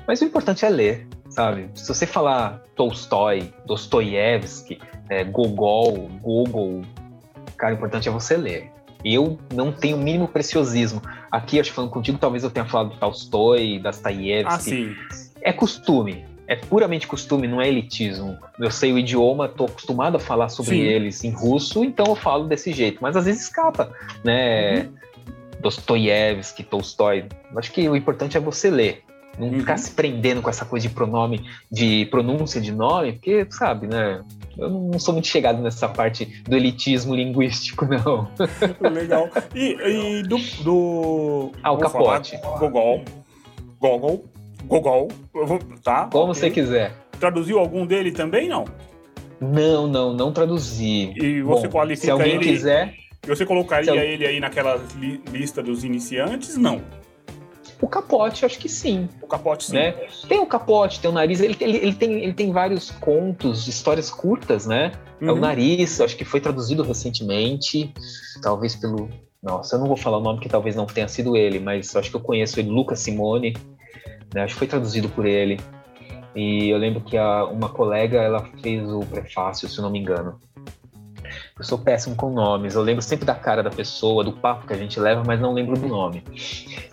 Mas o importante é ler, sabe? Se você falar Tolstói, Dostoiévski, é, Gogol, Google, cara, o importante é você ler. Eu não tenho o mínimo preciosismo. Aqui, acho que falando contigo, talvez eu tenha falado Tolstói, Dostoiévski. Ah, sim. É costume. É puramente costume, não é elitismo. Eu sei o idioma, estou acostumado a falar sobre Sim. eles em russo, então eu falo desse jeito. Mas às vezes escapa, né? Uhum. Dostoiévski, Tolstói. Acho que o importante é você ler. Não Uhum. ficar se prendendo com essa coisa de pronome, de pronúncia de nome, porque, sabe, né? Eu não sou muito chegado nessa parte do elitismo linguístico, não. Legal. E, e do, do. Ah, o Capote. Gogol. Gogol. Gogol. Vou- Tá? Como ok. você quiser. Traduziu algum dele também, não? Não, não, não traduzi. E você Bom, qualifica se alguém ele- quiser, você colocaria eu- ele aí naquela li- lista dos iniciantes? Não. O capote, acho que sim. O Capote sim. né? Tem o capote, tem o nariz, ele, ele, ele tem, ele tem vários contos, histórias curtas, né? É o Uhum. nariz, acho que foi traduzido recentemente, talvez pelo. Nossa, eu não vou falar o nome que talvez não tenha sido ele, mas acho que eu conheço ele, Lucas Simone, né? Acho que foi traduzido por ele. E eu lembro que a- uma colega ela fez o prefácio, se eu não me engano. Eu sou péssimo com nomes, eu lembro sempre da cara da pessoa, do papo que a gente leva, mas não lembro do nome.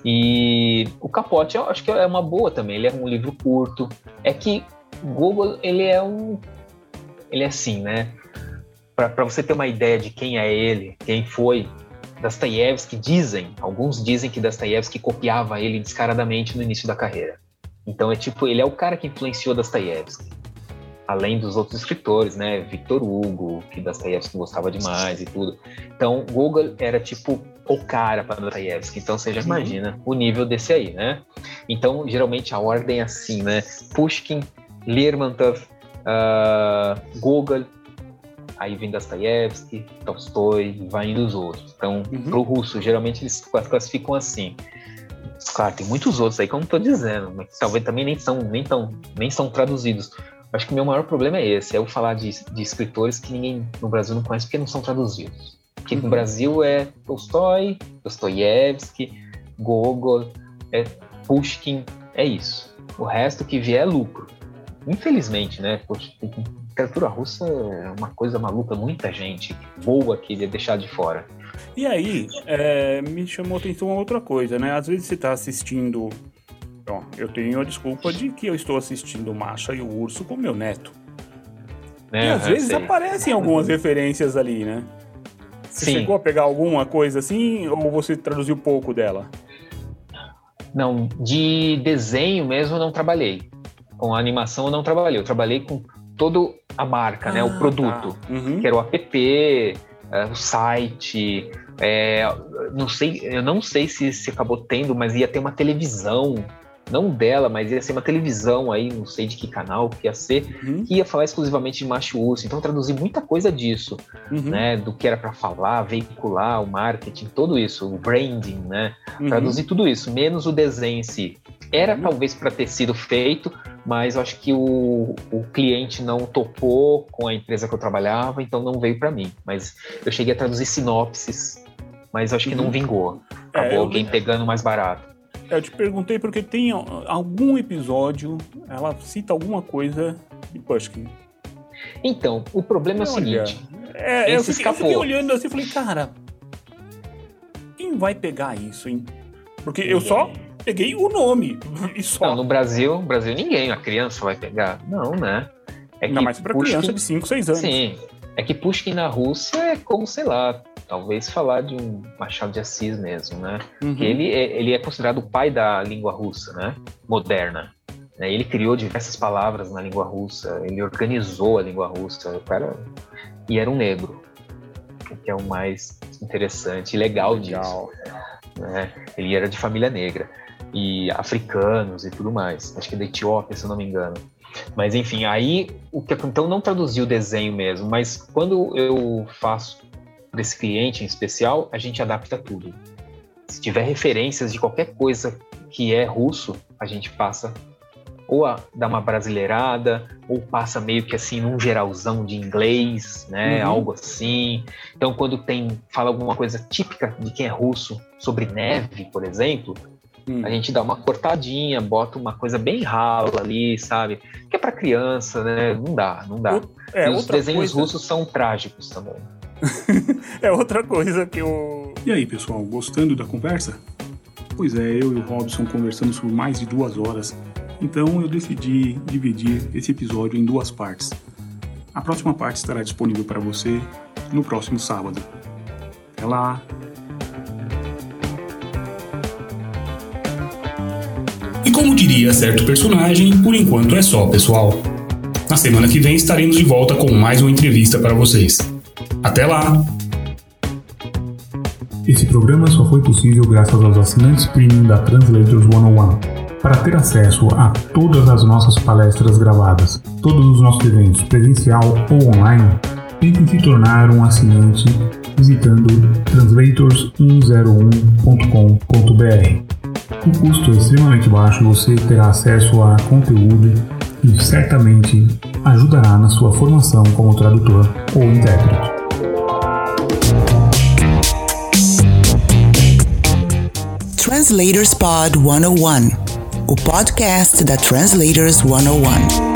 E o Capote, eu acho que é uma boa também. Ele é um livro curto. É que Google, ele é um. Ele é assim, né? Para você ter uma ideia de quem é ele, quem foi, Dostoiévski dizem, alguns dizem que Dostoiévski copiava ele descaradamente no início da carreira. Então é tipo, ele é o cara que influenciou Dostoiévski. Além dos outros escritores, né? Victor Hugo, que Dostoiévski gostava demais e tudo. Então, Google era tipo o cara para Dostoiévski. Então você já Uhum. imagina o nível desse aí, né? Então, geralmente a ordem é assim, né? Pushkin, Lermontov, ah, Gogol, aí vem Dostoiévski, Tolstói, vai indo os outros. Então, Uhum. pro russo, geralmente eles classificam assim. Claro, tem muitos outros aí que eu não tô dizendo, mas talvez também nem são, nem tão, nem são traduzidos. Acho que o meu maior problema é esse, é eu falar de, de escritores que ninguém no Brasil não conhece porque não são traduzidos. Porque Uhum. no Brasil é Tolstói, Dostoiévski, Gogol, é Pushkin, é isso. O resto que vier é lucro. Infelizmente, né? Poxa, literatura russa é uma coisa maluca, muita gente boa queria deixar de fora. E aí, é, me chamou a atenção uma outra coisa, né? Às vezes você tá assistindo. Ó, eu tenho a desculpa de que eu estou assistindo Macha e o Urso com meu neto. Né? e às vezes sei. aparecem algumas referências ali, né? Você Sim. chegou a pegar alguma coisa assim ou você traduziu pouco dela? Não, de desenho mesmo eu não trabalhei. Com animação eu não trabalhei. Eu trabalhei com toda a marca, né? Ah, O produto. tá. Uhum. Que era o app, é, o site. é, não sei, eu não sei se, se acabou tendo, mas ia ter uma televisão. Não dela, mas ia ser uma televisão aí, não sei de que canal que ia ser, Uhum. que ia falar exclusivamente de macho urso. Então eu traduzi muita coisa disso. Uhum. né, do que era para falar, veicular, o marketing, tudo isso, o branding, né, Uhum. traduzir tudo isso, menos o desenho em si. Era Uhum. talvez para ter sido feito, mas eu acho que o, o cliente não topou com a empresa que eu trabalhava, então não veio para mim. Mas eu cheguei a traduzir sinopses, mas eu acho que Uhum. não vingou. É, Acabou eu- alguém pegando mais barato. Eu te perguntei porque tem algum episódio, ela cita alguma coisa de Pushkin. Então, o problema é o Olha, seguinte. É, eu fiquei, eu fiquei olhando assim e falei, cara, quem vai pegar isso, hein? Porque eu só peguei o nome e só. Não, no Brasil, no Brasil ninguém, a criança vai pegar. Não, né? É Ainda mais pra Pushkin- criança de 5, 6 anos. Sim. É que Pushkin na Rússia é como, sei lá, talvez falar de um Machado de Assis mesmo, né? Uhum. ele, é, ele é considerado o pai da língua russa, né? Moderna. Né? Ele criou diversas palavras na língua russa, ele organizou a língua russa, o cara... E era um negro, que é o mais interessante e legal, legal. disso. Né? Ele era de família negra, e africanos e tudo mais. Acho que da Etiópia, se eu não me engano. Mas enfim, aí o que então não traduzi o desenho mesmo, mas quando eu faço para esse cliente em especial, a gente adapta tudo. Se tiver referências de qualquer coisa que é russo, a gente passa ou a dar uma brasileirada, ou passa meio que assim num geralzão de inglês, né? Uhum. Algo assim. Então, quando tem fala alguma coisa típica de quem é russo sobre neve, por exemplo, Hum. A gente dá uma cortadinha, bota uma coisa bem rala ali, sabe? Que é para criança, né? Não dá, não dá. É, e os desenhos coisa... russos são trágicos também. é outra coisa que eu. E aí, pessoal, gostando da conversa? Pois é, eu e o Robson conversamos por mais de duas horas, então eu decidi dividir esse episódio em duas partes. A próxima parte estará disponível para você no próximo sábado. Até lá! E como diria certo personagem, por enquanto é só, pessoal. Na semana que vem estaremos de volta com mais uma entrevista para vocês. Até lá! Esse programa só foi possível graças aos assinantes premium da Translators 101. Para ter acesso a todas as nossas palestras gravadas, todos os nossos eventos presencial ou online, tente se tornar um assinante visitando translators101.com.br. O custo é extremamente baixo, você terá acesso a conteúdo e certamente ajudará na sua formação como tradutor ou intérprete. Translators Pod 101, o podcast da Translators 101.